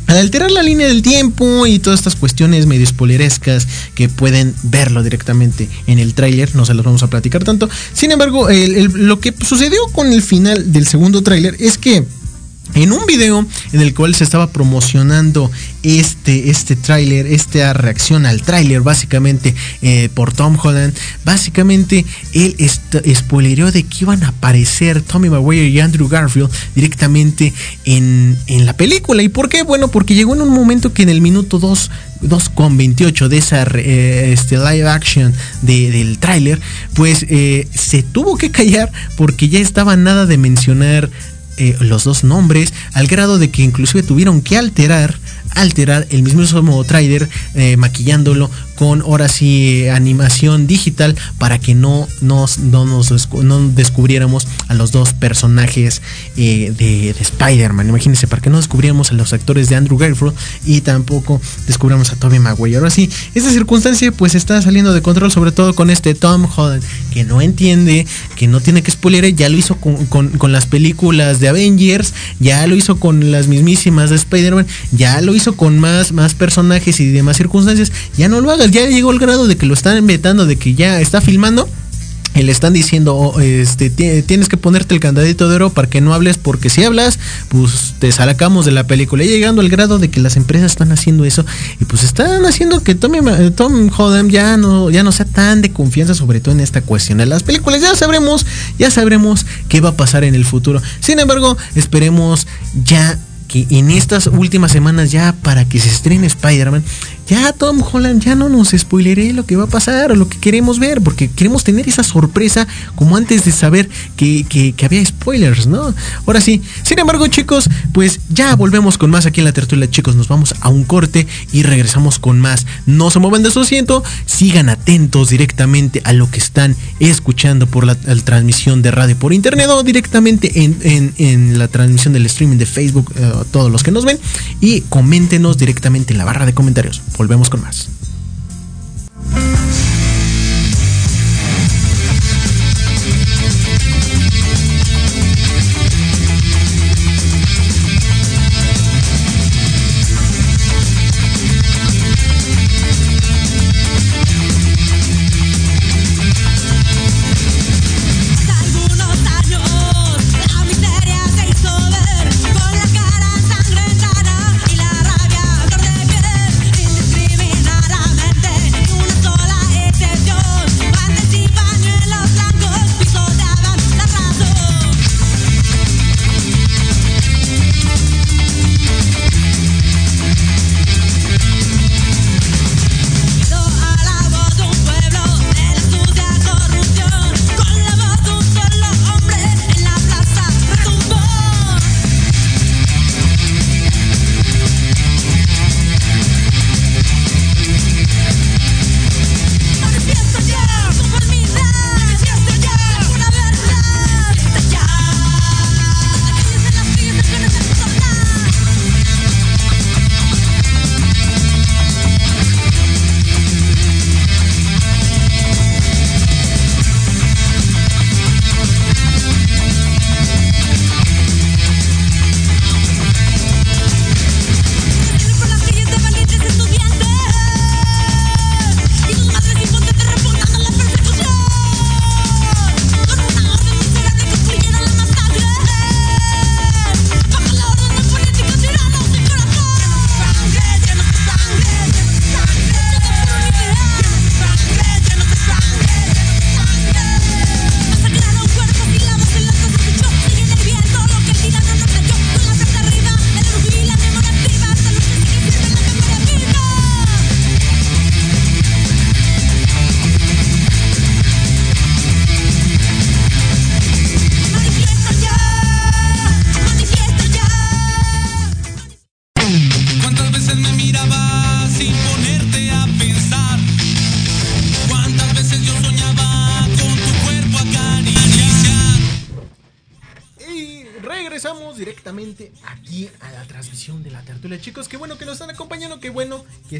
al alterar la línea del tiempo y todas estas cuestiones medio spoilerescas que pueden verlo directamente en el tráiler, no se los vamos a platicar tanto. Sin embargo, lo que sucedió con el final del segundo tráiler es que en un video en el cual se estaba promocionando este, este tráiler, esta reacción al tráiler básicamente eh, por Tom Holland, básicamente él spoilereó de que iban a aparecer Tommy Maguire y Andrew Garfield directamente en, la película. ¿Y por qué? Bueno, porque llegó en un momento que en el minuto 2 2.28 de esa eh, este live action del tráiler, pues eh, se tuvo que callar porque ya estaba nada de mencionar eh, los dos nombres, al grado de que inclusive tuvieron que alterar alterar el mismo trailer eh, maquillándolo con ahora sí animación digital para que no nos, no nos descubriéramos a los dos personajes eh, de, Spider-Man. Imagínense, para que no descubriéramos a los actores de Andrew Garfield y tampoco descubriéramos a Tobey Maguire. Ahora sí, esta circunstancia pues está saliendo de control, sobre todo con este Tom Holland, que no entiende, que no tiene que spoiler, ya lo hizo con, las películas de Avengers, ya lo hizo con las mismísimas de Spider-Man, ya lo hizo con más, más personajes y demás circunstancias, ya no lo haga ya llegó el grado de que lo están vetando, de que ya está filmando. Y le están diciendo, oh, este, tienes que ponerte el candadito de oro para que no hables, porque si hablas, pues te sacamos de la película. Y llegando al grado de que las empresas están haciendo eso, y pues están haciendo que Tom, Tom Holland ya no, ya no sea tan de confianza, sobre todo en esta cuestión de las películas. Ya sabremos, ya sabremos qué va a pasar en el futuro. Sin embargo, esperemos ya que en estas últimas semanas ya para que se estrene Spider-Man ya Tom Holland ya no nos spoileré lo que va a pasar o lo que queremos ver, porque queremos tener esa sorpresa como antes de saber que, había spoilers, ¿no? Ahora sí, sin embargo chicos, pues ya volvemos con más aquí en la tertulia chicos, nos vamos a un corte y regresamos con más. No se muevan de su asiento, sigan atentos directamente a lo que están escuchando por la, transmisión de radio por internet o directamente en, la transmisión del streaming de Facebook, eh, todos los que nos ven, y coméntenos directamente en la barra de comentarios. Volvemos con más.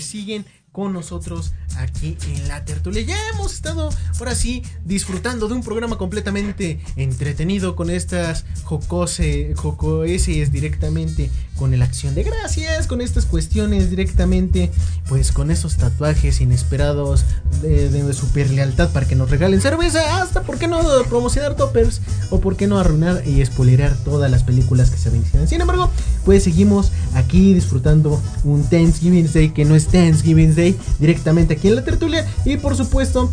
Siguen con nosotros aquí en la tertulia. Ya hemos estado, ahora sí, disfrutando de un programa completamente entretenido con estas jocose, directamente con el acción de gracias, con estas cuestiones directamente, pues con esos tatuajes inesperados de, de para que nos regalen cerveza, hasta por qué no promocionar toppers o por qué no arruinar y spoilerar todas las películas que se ven. Sin embargo, pues seguimos aquí disfrutando un Thanksgiving Day que no es Thanksgiving Day directamente aquí en la tertulia y por supuesto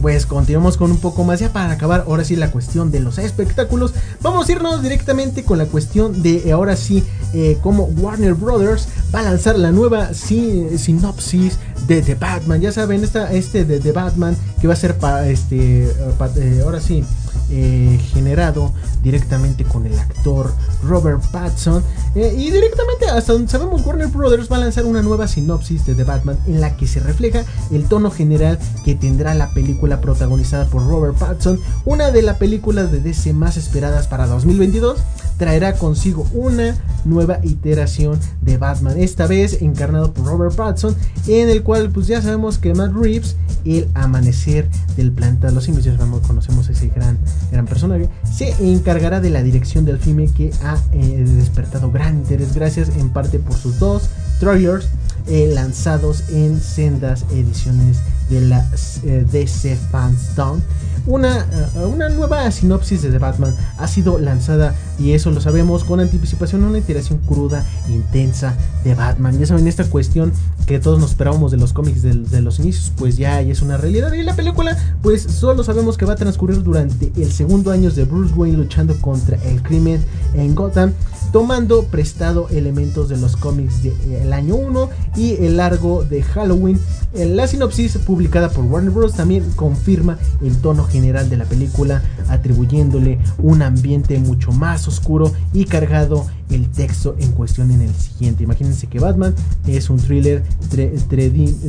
pues continuamos con un poco más ya para acabar ahora sí la cuestión de los espectáculos. Vamos a irnos directamente con la cuestión de eh, ahora sí eh, cómo Warner Brothers va a lanzar la nueva sinopsis de The Batman. Ya saben, esta, este de The Batman que va a ser para este eh, ahora sí generado directamente con el actor Robert Pattinson. Y directamente hasta donde sabemos Warner Brothers va a lanzar una nueva sinopsis de The Batman en la que se refleja el tono general que tendrá la película protagonizada por Robert Pattinson, una de las películas de DC más esperadas para 2022, traerá consigo una nueva iteración de Batman, esta vez encarnado por Robert Pattinson, en el cual pues ya sabemos que Matt Reeves, el amanecer del planeta los simios, ya sabemos, conocemos ese gran, gran personaje, se encargará de la dirección del filme que ha eh, despertado gran interés gracias en parte por sus dos trailers eh, lanzados en sendas ediciones de la eh, DC Fandom. Una, eh, una nueva sinopsis de Batman ha sido lanzada y eso lo sabemos con anticipación, una iteración cruda, intensa de Batman. Ya saben, esta cuestión que todos nos esperábamos de los cómics de, de los inicios, pues ya es una realidad. Y la película, pues solo sabemos que va a transcurrir durante el segundo año de Bruce Wayne luchando contra el crimen en Gotham tomando prestado elementos de los cómics del eh, año 1 y el largo de Halloween. La sinopsis publicada por Warner Bros. también confirma el tono general de la película, atribuyéndole un ambiente mucho más oscuro y cargado el texto en cuestión en el siguiente. Imagínense que Batman es un thriller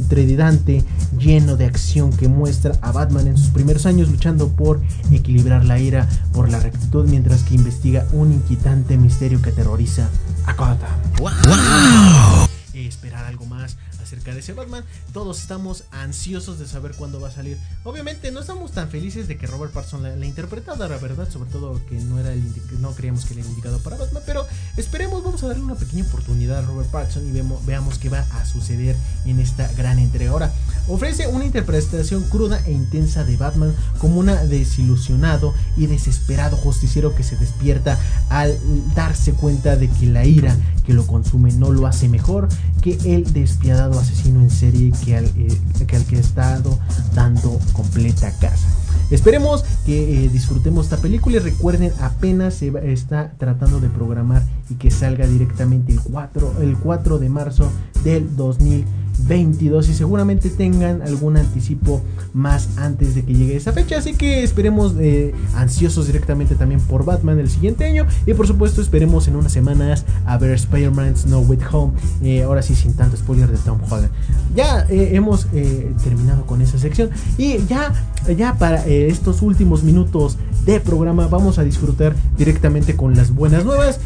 tredidante, lleno de acción que muestra a Batman en sus primeros años luchando por equilibrar la ira por la rectitud mientras que investiga un inquietante misterio que aterroriza a Gotham. ¡Wow! Esperar algo más acerca de ese Batman. Todos estamos ansiosos de saber cuándo va a salir. Obviamente no estamos tan felices de que Robert Pattinson la, la interpretara, la verdad, sobre todo que no era el no creíamos que era el indicado para Batman, pero esperemos, vamos a darle una pequeña oportunidad a Robert Pattinson y vemos, veamos qué va a suceder en esta gran entrega. Ahora, ofrece una interpretación cruda e intensa de Batman como una desilusionado y desesperado justiciero que se despierta al darse cuenta de que la ira que lo consume no lo hace mejor que el despiadado asesino en serie que al, eh, que, al que ha estado dando completa casa. Esperemos que eh, disfrutemos esta película y recuerden apenas se está tratando de programar y que salga directamente el 4, el 4 de marzo del 2020 22 y seguramente tengan algún anticipo más antes de que llegue esa fecha. Así que esperemos eh, ansiosos directamente también por Batman el siguiente año. Y por supuesto esperemos en unas semanas a ver Spider-Man No Way Home. Eh, ahora sí sin tanto spoiler de Tom Holland. Ya eh, hemos eh, terminado con esa sección. Y ya, ya para estos últimos minutos de programa vamos a disfrutar directamente con las buenas nuevas.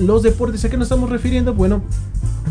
los deportes a qué nos estamos refiriendo. Bueno.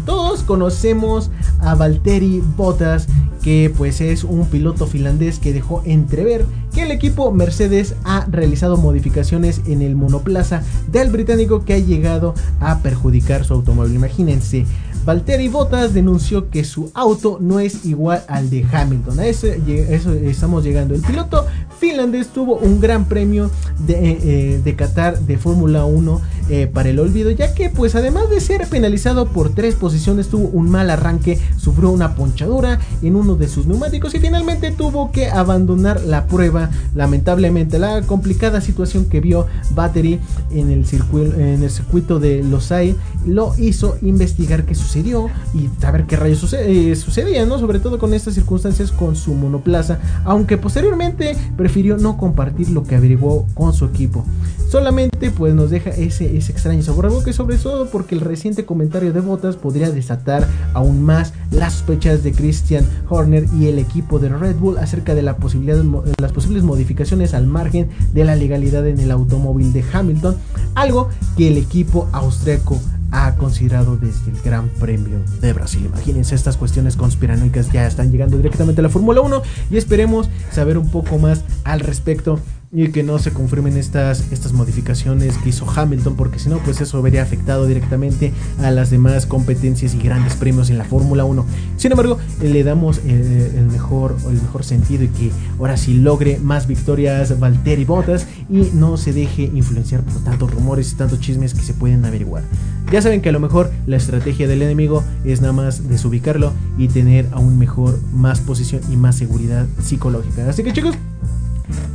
Todos conocemos a Valtteri Bottas, que pues es un piloto finlandés que dejó entrever que el equipo Mercedes ha realizado modificaciones en el monoplaza del británico que ha llegado a perjudicar su automóvil. Imagínense, Valtteri Bottas denunció que su auto no es igual al de Hamilton. A eso, eso estamos llegando. El piloto finlandés tuvo un gran premio de, eh, de Qatar de Fórmula 1 eh, para el olvido, ya que pues además de ser penalizado por tres posiciones, tuvo un mal arranque, sufrió una ponchadura en uno de sus neumáticos y finalmente tuvo que abandonar la prueba. Lamentablemente, la complicada situación que vio Battery en el, circuito, en el circuito de Losail lo hizo investigar qué sucedió y saber qué rayos eh, sucedía, ¿no? Sobre todo con estas circunstancias con su monoplaza, aunque posteriormente prefirió no compartir lo que averiguó con su equipo. Solamente pues nos deja ese, extraño sabor sobre todo porque el reciente comentario de Botas podría desatar aún más las sospechas de Christian Horner y el equipo de Red Bull acerca de la posibilidad de las posibles modificaciones al margen de la legalidad en el automóvil de Hamilton, algo que el equipo austriaco ha considerado desde el Gran Premio de Brasil. Imagínense, estas cuestiones conspiranoicas ya están llegando directamente a la Fórmula 1 y esperemos saber un poco más al respecto y que no se confirmen estas, estas modificaciones que hizo Hamilton, porque si no, pues eso vería afectado directamente a las demás competencias y grandes premios en la Fórmula 1. Sin embargo, le damos eh, el, mejor, el mejor sentido y que ahora sí logre más victorias Valtteri Bottas y no se deje influenciar por tantos rumores y tantos chismes que se pueden averiguar. Ya saben que a lo mejor la estrategia del enemigo es nada más desubicarlo y tener aún mejor, más posición y más seguridad psicológica. Así que chicos,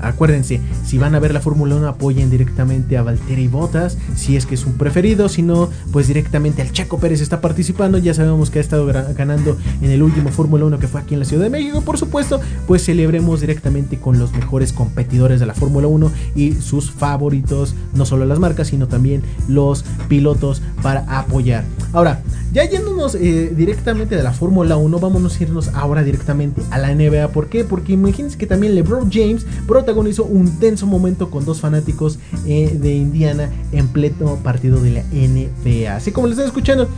Acuérdense, si van a ver la Fórmula 1, apoyen directamente a Valtteri Bottas, si es que es un preferido, si no, pues directamente al Checo Pérez está participando, ya sabemos que ha estado ganando en el último Fórmula 1 que fue aquí en la Ciudad de México, por supuesto, pues celebremos directamente con los mejores competidores de la Fórmula 1 y sus favoritos, no solo las marcas, sino también los pilotos para apoyar. Ahora, ya yéndonos eh, directamente de la Fórmula 1, vámonos a irnos ahora directamente a la NBA. ¿Por qué? Porque imagínense que también LeBron James protagonizó un tenso momento con dos fanáticos eh, de Indiana en pleno partido de la NBA. Así como lo están escuchando.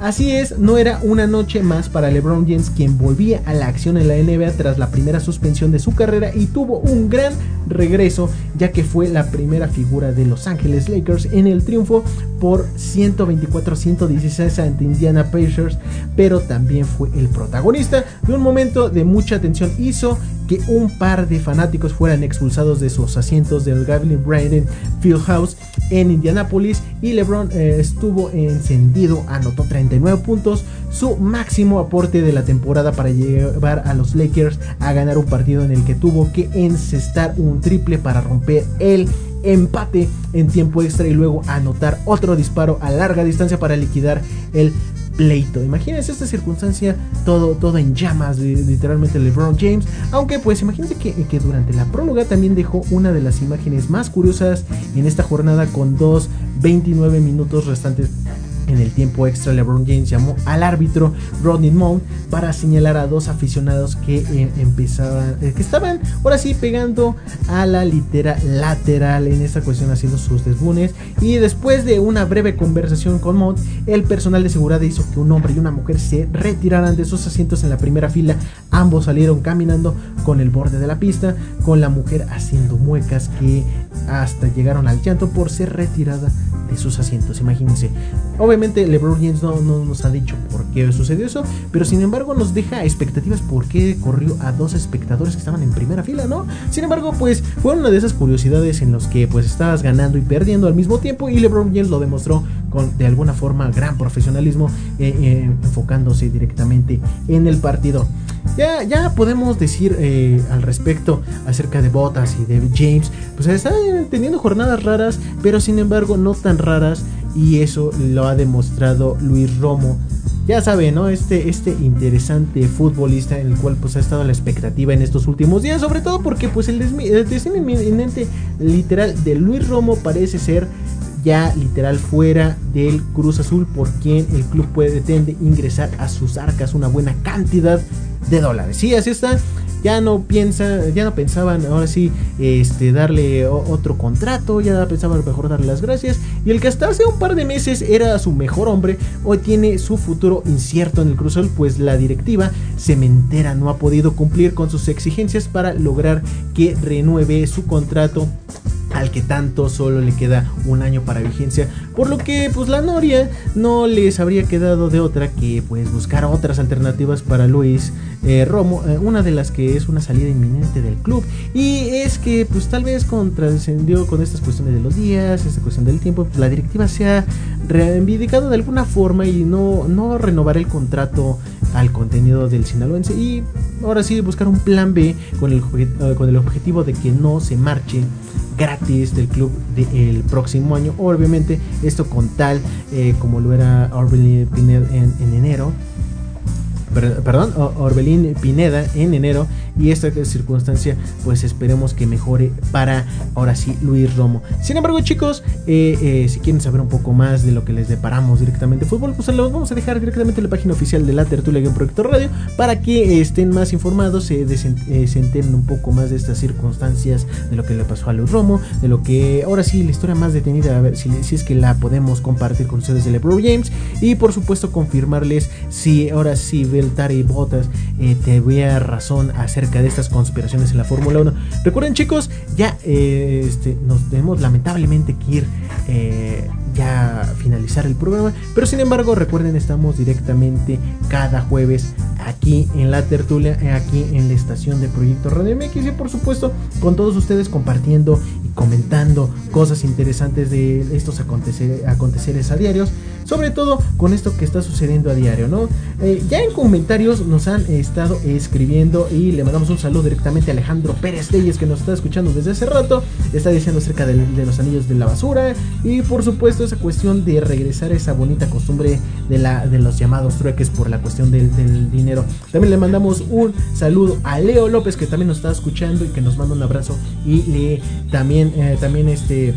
Así es, no era una noche más para LeBron James quien volvía a la acción en la NBA tras la primera suspensión de su carrera y tuvo un gran regreso ya que fue la primera figura de Los Ángeles Lakers en el triunfo por 124-116 ante Indiana Pacers, pero también fue el protagonista de un momento de mucha tensión. Hizo que un par de fanáticos fueran expulsados de sus asientos del Gavin Bryant Fieldhouse en Indianapolis y LeBron eh, estuvo encendido, anotó 39 puntos, su máximo aporte de la temporada para llevar a los Lakers a ganar un partido en el que tuvo que encestar un triple para romper el empate en tiempo extra y luego anotar otro disparo a larga distancia para liquidar el pleito. Imagínense esta circunstancia, todo, todo en llamas, literalmente LeBron James. Aunque pues imagínense que, que, durante la próloga también dejó una de las imágenes más curiosas en esta jornada con dos 29 minutos restantes. En el tiempo extra, LeBron James llamó al árbitro Rodney Mount para señalar a dos aficionados que eh, empezaban, eh, que estaban ahora sí pegando a la litera lateral en esta cuestión haciendo sus desbunes. Y después de una breve conversación con Mount, el personal de seguridad hizo que un hombre y una mujer se retiraran de sus asientos en la primera fila. Ambos salieron caminando con el borde de la pista, con la mujer haciendo muecas que hasta llegaron al llanto por ser retirada de sus asientos. Imagínense. Obviamente LeBron James no, no, nos ha dicho por qué sucedió eso, pero sin embargo nos deja expectativas por qué corrió a dos espectadores que estaban en primera fila, ¿no? Sin embargo, pues fue una de esas curiosidades en los que pues estabas ganando y perdiendo al mismo tiempo y LeBron James lo demostró con de alguna forma gran profesionalismo eh, eh, enfocándose directamente en el partido. Ya, ya podemos decir eh, al respecto acerca de Bottas y de James, pues están teniendo jornadas raras, pero sin embargo no tan raras y eso lo ha demostrado Luis Romo. Ya sabe, ¿no? Este, este interesante futbolista en el cual pues ha estado la expectativa en estos últimos días, sobre todo porque pues el, el destino literal de Luis Romo parece ser ya literal fuera del Cruz Azul por quien el club pretende ingresar a sus arcas una buena cantidad de dólares. Sí, así está. Ya no piensa, ya no pensaban ahora sí este darle otro contrato, ya pensaban mejor darle las gracias. Y el que hasta hace un par de meses era su mejor hombre, hoy tiene su futuro incierto en el Cruz Azul, pues la directiva cementera no ha podido cumplir con sus exigencias para lograr que renueve su contrato al que tanto solo le queda un año para vigencia, por lo que pues la Noria no les habría quedado de otra que pues buscar otras alternativas para Luis eh, Romo, eh, una de las que es una salida inminente del club y es que pues tal vez contrascendió con estas cuestiones de los días, esta cuestión del tiempo, pues, la directiva se ha reivindicado de alguna forma y no, no renovar el contrato al contenido del sinaloense y ahora sí buscar un plan B con el, con el objetivo de que no se marche gratis del club del próximo año. Obviamente, esto con tal eh, como lo era Pineda en, en, enero. Perdón, Orbelín Pineda en enero y esta circunstancia pues esperemos que mejore para ahora sí Luis Romo. Sin embargo chicos, eh, eh, si quieren saber un poco más de lo que les deparamos directamente fútbol, pues los vamos a dejar directamente en la página oficial de la tertulia en Proyecto Radio para que estén más informados, se, eh, se enteren un poco más de estas circunstancias, de lo que le pasó a Luis Romo, de lo que ahora sí la historia más detenida, a ver si, es que la podemos compartir con ustedes de LeBron James y por supuesto confirmarles si ahora sí Beltari Botas eh, te vea razón acerca de estas conspiraciones en la Fórmula 1. Recuerden chicos, ya eh, este, nos tenemos lamentablemente que ir eh, ya finalizar el programa, pero sin embargo recuerden estamos directamente cada jueves aquí en la tertulia, aquí en la estación de Proyecto Radio MX y por supuesto con todos ustedes compartiendo y comentando cosas interesantes de estos aconteceres a diarios sobre todo con esto que está sucediendo a diario, ¿no? Eh, ya en comentarios nos han estado escribiendo y le mandamos un saludo directamente a Alejandro Pérez Leyes que nos está escuchando desde hace rato, está diciendo acerca de, los anillos de la basura y por supuesto esa cuestión de regresar a esa bonita costumbre de, la, de los llamados trueques por la cuestión del, dinero. También le mandamos un saludo a Leo López que también nos está escuchando y que nos manda un abrazo y le también, eh, también este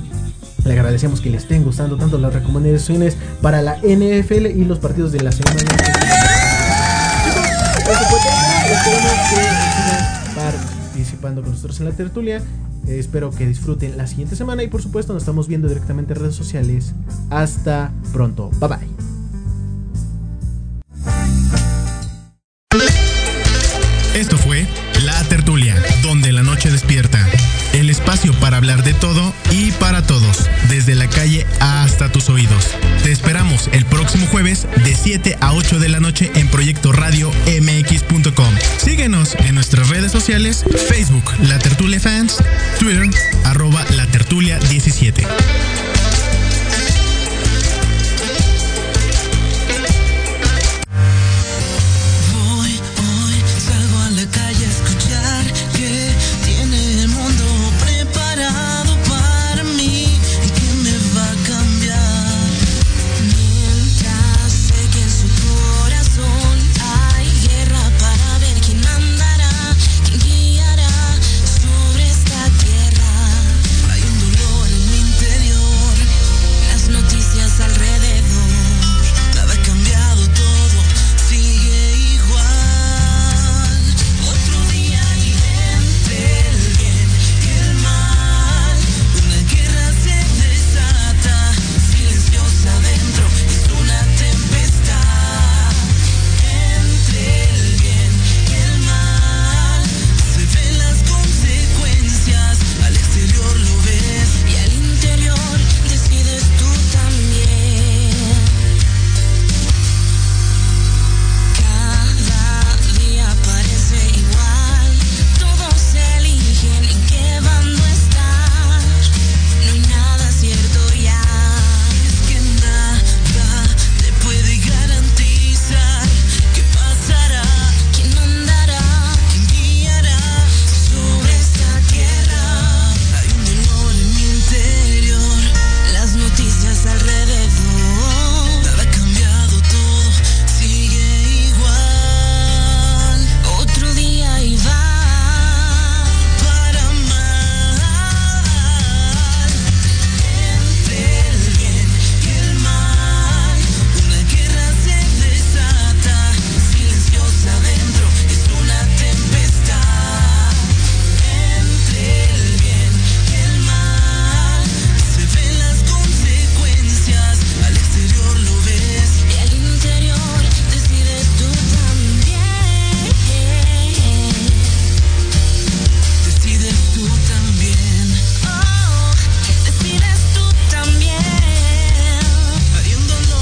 le agradecemos que le estén gustando tanto las recomendaciones para la NFL y los partidos de la semana. participando con nosotros en la tertulia. Eh, espero que disfruten la siguiente semana y por supuesto nos estamos viendo directamente en redes sociales. Hasta pronto. Bye bye. Esto fue La Tertulia, donde la noche despierta el espacio para hablar de todo y para hasta tus oídos. Te esperamos el próximo jueves de 7 a 8 de la noche en Proyecto Radio MX.com. Síguenos en nuestras redes sociales, Facebook, La Tertulia Fans, Twitter, arroba La Tertulia 17.